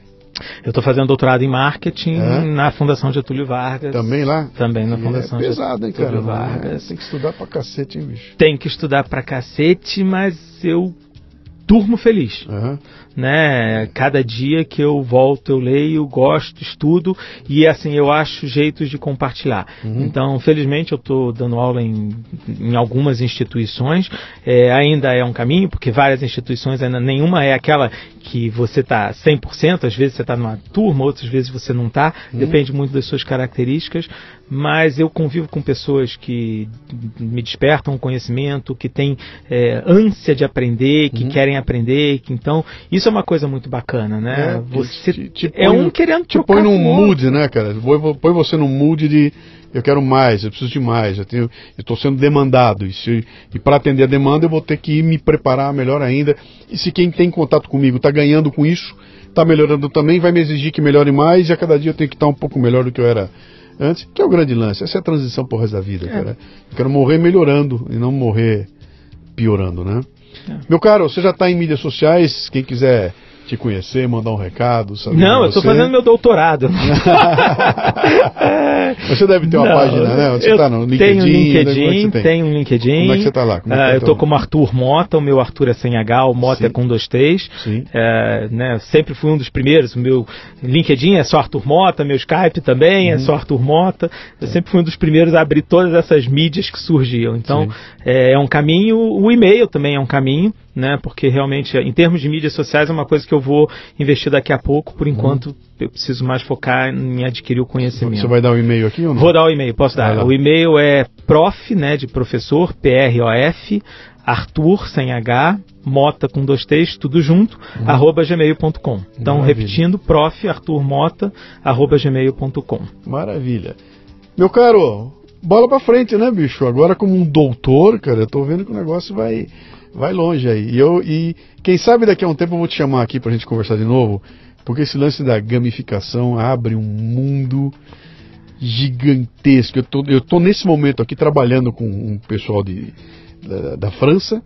Eu estou fazendo doutorado em marketing é? na Fundação Getúlio Vargas. Também lá? Também na Fundação é pesado, hein, Getúlio cara? Vargas. É, tem que estudar pra cacete, hein, bicho? Tem que estudar pra cacete, mas eu durmo feliz. Uhum. Né? Cada dia que eu volto, eu leio, gosto, estudo e assim eu acho jeitos de compartilhar. Uhum. Então, felizmente, eu estou dando aula em, em algumas instituições. É, ainda é um caminho, porque várias instituições, ainda nenhuma é aquela que você está 100%, às vezes você está numa turma, outras vezes você não está, uhum. depende muito das suas características, mas eu convivo com pessoas que me despertam conhecimento, que têm é, ânsia de aprender, que uhum. querem aprender, que então isso é uma coisa muito bacana, né? É, você te, te é um querendo te põe num mood, né, cara? Põe você num mood de eu quero mais, eu preciso de mais, eu estou sendo demandado e, se, e para atender a demanda eu vou ter que me preparar melhor ainda. E se quem tem contato comigo está ganhando com isso, está melhorando também, vai me exigir que melhore mais e a cada dia eu tenho que estar um pouco melhor do que eu era antes, que é o grande lance. Essa é a transição pro resto da vida, é. cara. Eu quero morrer melhorando e não morrer piorando, né? Meu caro, você já está em mídias sociais, quem quiser te conhecer, mandar um recado, saber Não, eu estou fazendo meu doutorado. <laughs> você deve ter uma Não, página, né? Você está no LinkedIn? Tenho um LinkedIn, é tenho um LinkedIn. Como é que você está lá? É uh, eu estou como Arthur Mota, o meu Arthur é sem H, o Mota é Sim. é com dois T's. Sim. Né, sempre fui um dos primeiros, o meu LinkedIn é só Arthur Mota, meu Skype também é uhum. é só Arthur Mota. Eu é. sempre fui um dos primeiros a abrir todas essas mídias que surgiam. Então, é, é um caminho, o e-mail também é um caminho né? Porque realmente, em termos de mídias sociais, é uma coisa que eu vou investir daqui a pouco. Por enquanto, uhum. eu preciso mais focar em adquirir o conhecimento. Você vai dar o e-mail aqui ou não? Vou dar o e-mail, posso dar. O e-mail é prof, né, de professor, P-R-O-F, Arthur, sem H, Mota com dois T's, tudo junto, uhum. arroba gmail.com. Então, Maravilha. repetindo, prof, Arthur Mota, arroba gmail.com. Maravilha. Meu caro, bola pra frente, né, bicho? Agora como um doutor, cara, eu tô vendo que o negócio vai vai longe aí. E, eu, e quem sabe daqui a um tempo eu vou te chamar aqui para a gente conversar de novo, porque esse lance da gamificação abre um mundo gigantesco. Eu tô, eu tô nesse momento aqui trabalhando com um pessoal de, da, da França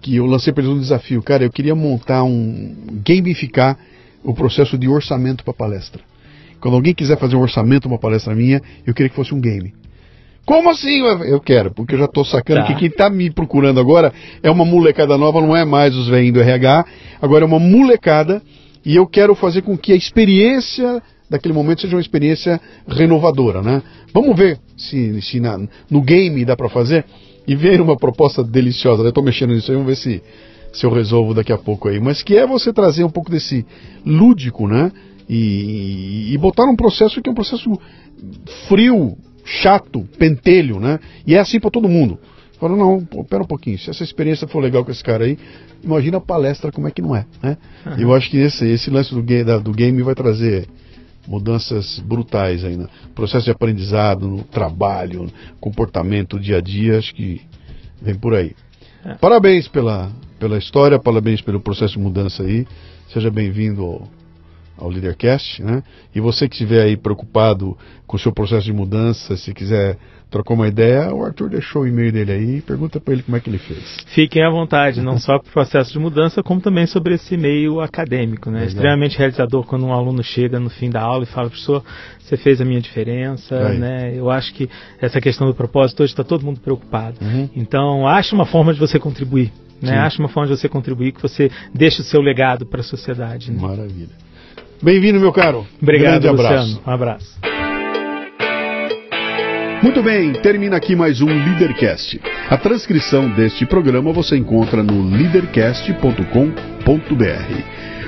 que eu lancei para eles um desafio. Cara, eu queria montar um. gamificar o processo de orçamento para palestra. Quando alguém quiser fazer um orçamento uma palestra minha, eu queria que fosse um game. Como assim? Eu quero, porque eu já estou sacando tá. que quem está me procurando agora é uma molecada nova, não é mais os velhinhos do RH, agora é uma molecada e eu quero fazer com que a experiência daquele momento seja uma experiência renovadora, né? Vamos ver se, se na, no game dá para fazer e ver uma proposta deliciosa. Eu estou mexendo nisso aí, vamos ver se, se eu resolvo daqui a pouco aí. Mas que é você trazer um pouco desse lúdico, né? E, e botar um processo que é um processo frio, chato, pentelho, né? E é assim para todo mundo. Fala, não, pô, pera um pouquinho, se essa experiência for legal com esse cara aí, imagina a palestra como é que não é, né? Uhum. Eu acho que esse, esse lance do, game, da, do game vai trazer mudanças brutais ainda. Processo de aprendizado, no trabalho, comportamento, dia a dia, acho que vem por aí. É. Parabéns pela, pela história, parabéns pelo processo de mudança aí. Seja bem-vindo ao, ao Leadercast, né? E você que estiver aí preocupado com o seu processo de mudança, se quiser trocar uma ideia, o Arthur deixou o e-mail dele aí, pergunta para ele como é que ele fez. Fiquem à vontade, não só para o processo de mudança, como também sobre esse meio acadêmico, né? Extremamente realizador quando um aluno chega no fim da aula e fala, professor, você fez a minha diferença, aí. né? Eu acho que essa questão do propósito hoje está todo mundo preocupado. Uhum. Então, ache uma forma de você contribuir. Né? Ache uma forma de você contribuir que você deixe o seu legado para a sociedade. Né? Maravilha. Bem-vindo, meu caro. Obrigado, Grande abraço. Luciano. Um abraço. Muito bem, termina aqui mais um Leadercast. A transcrição deste programa você encontra no leadercast.com.br.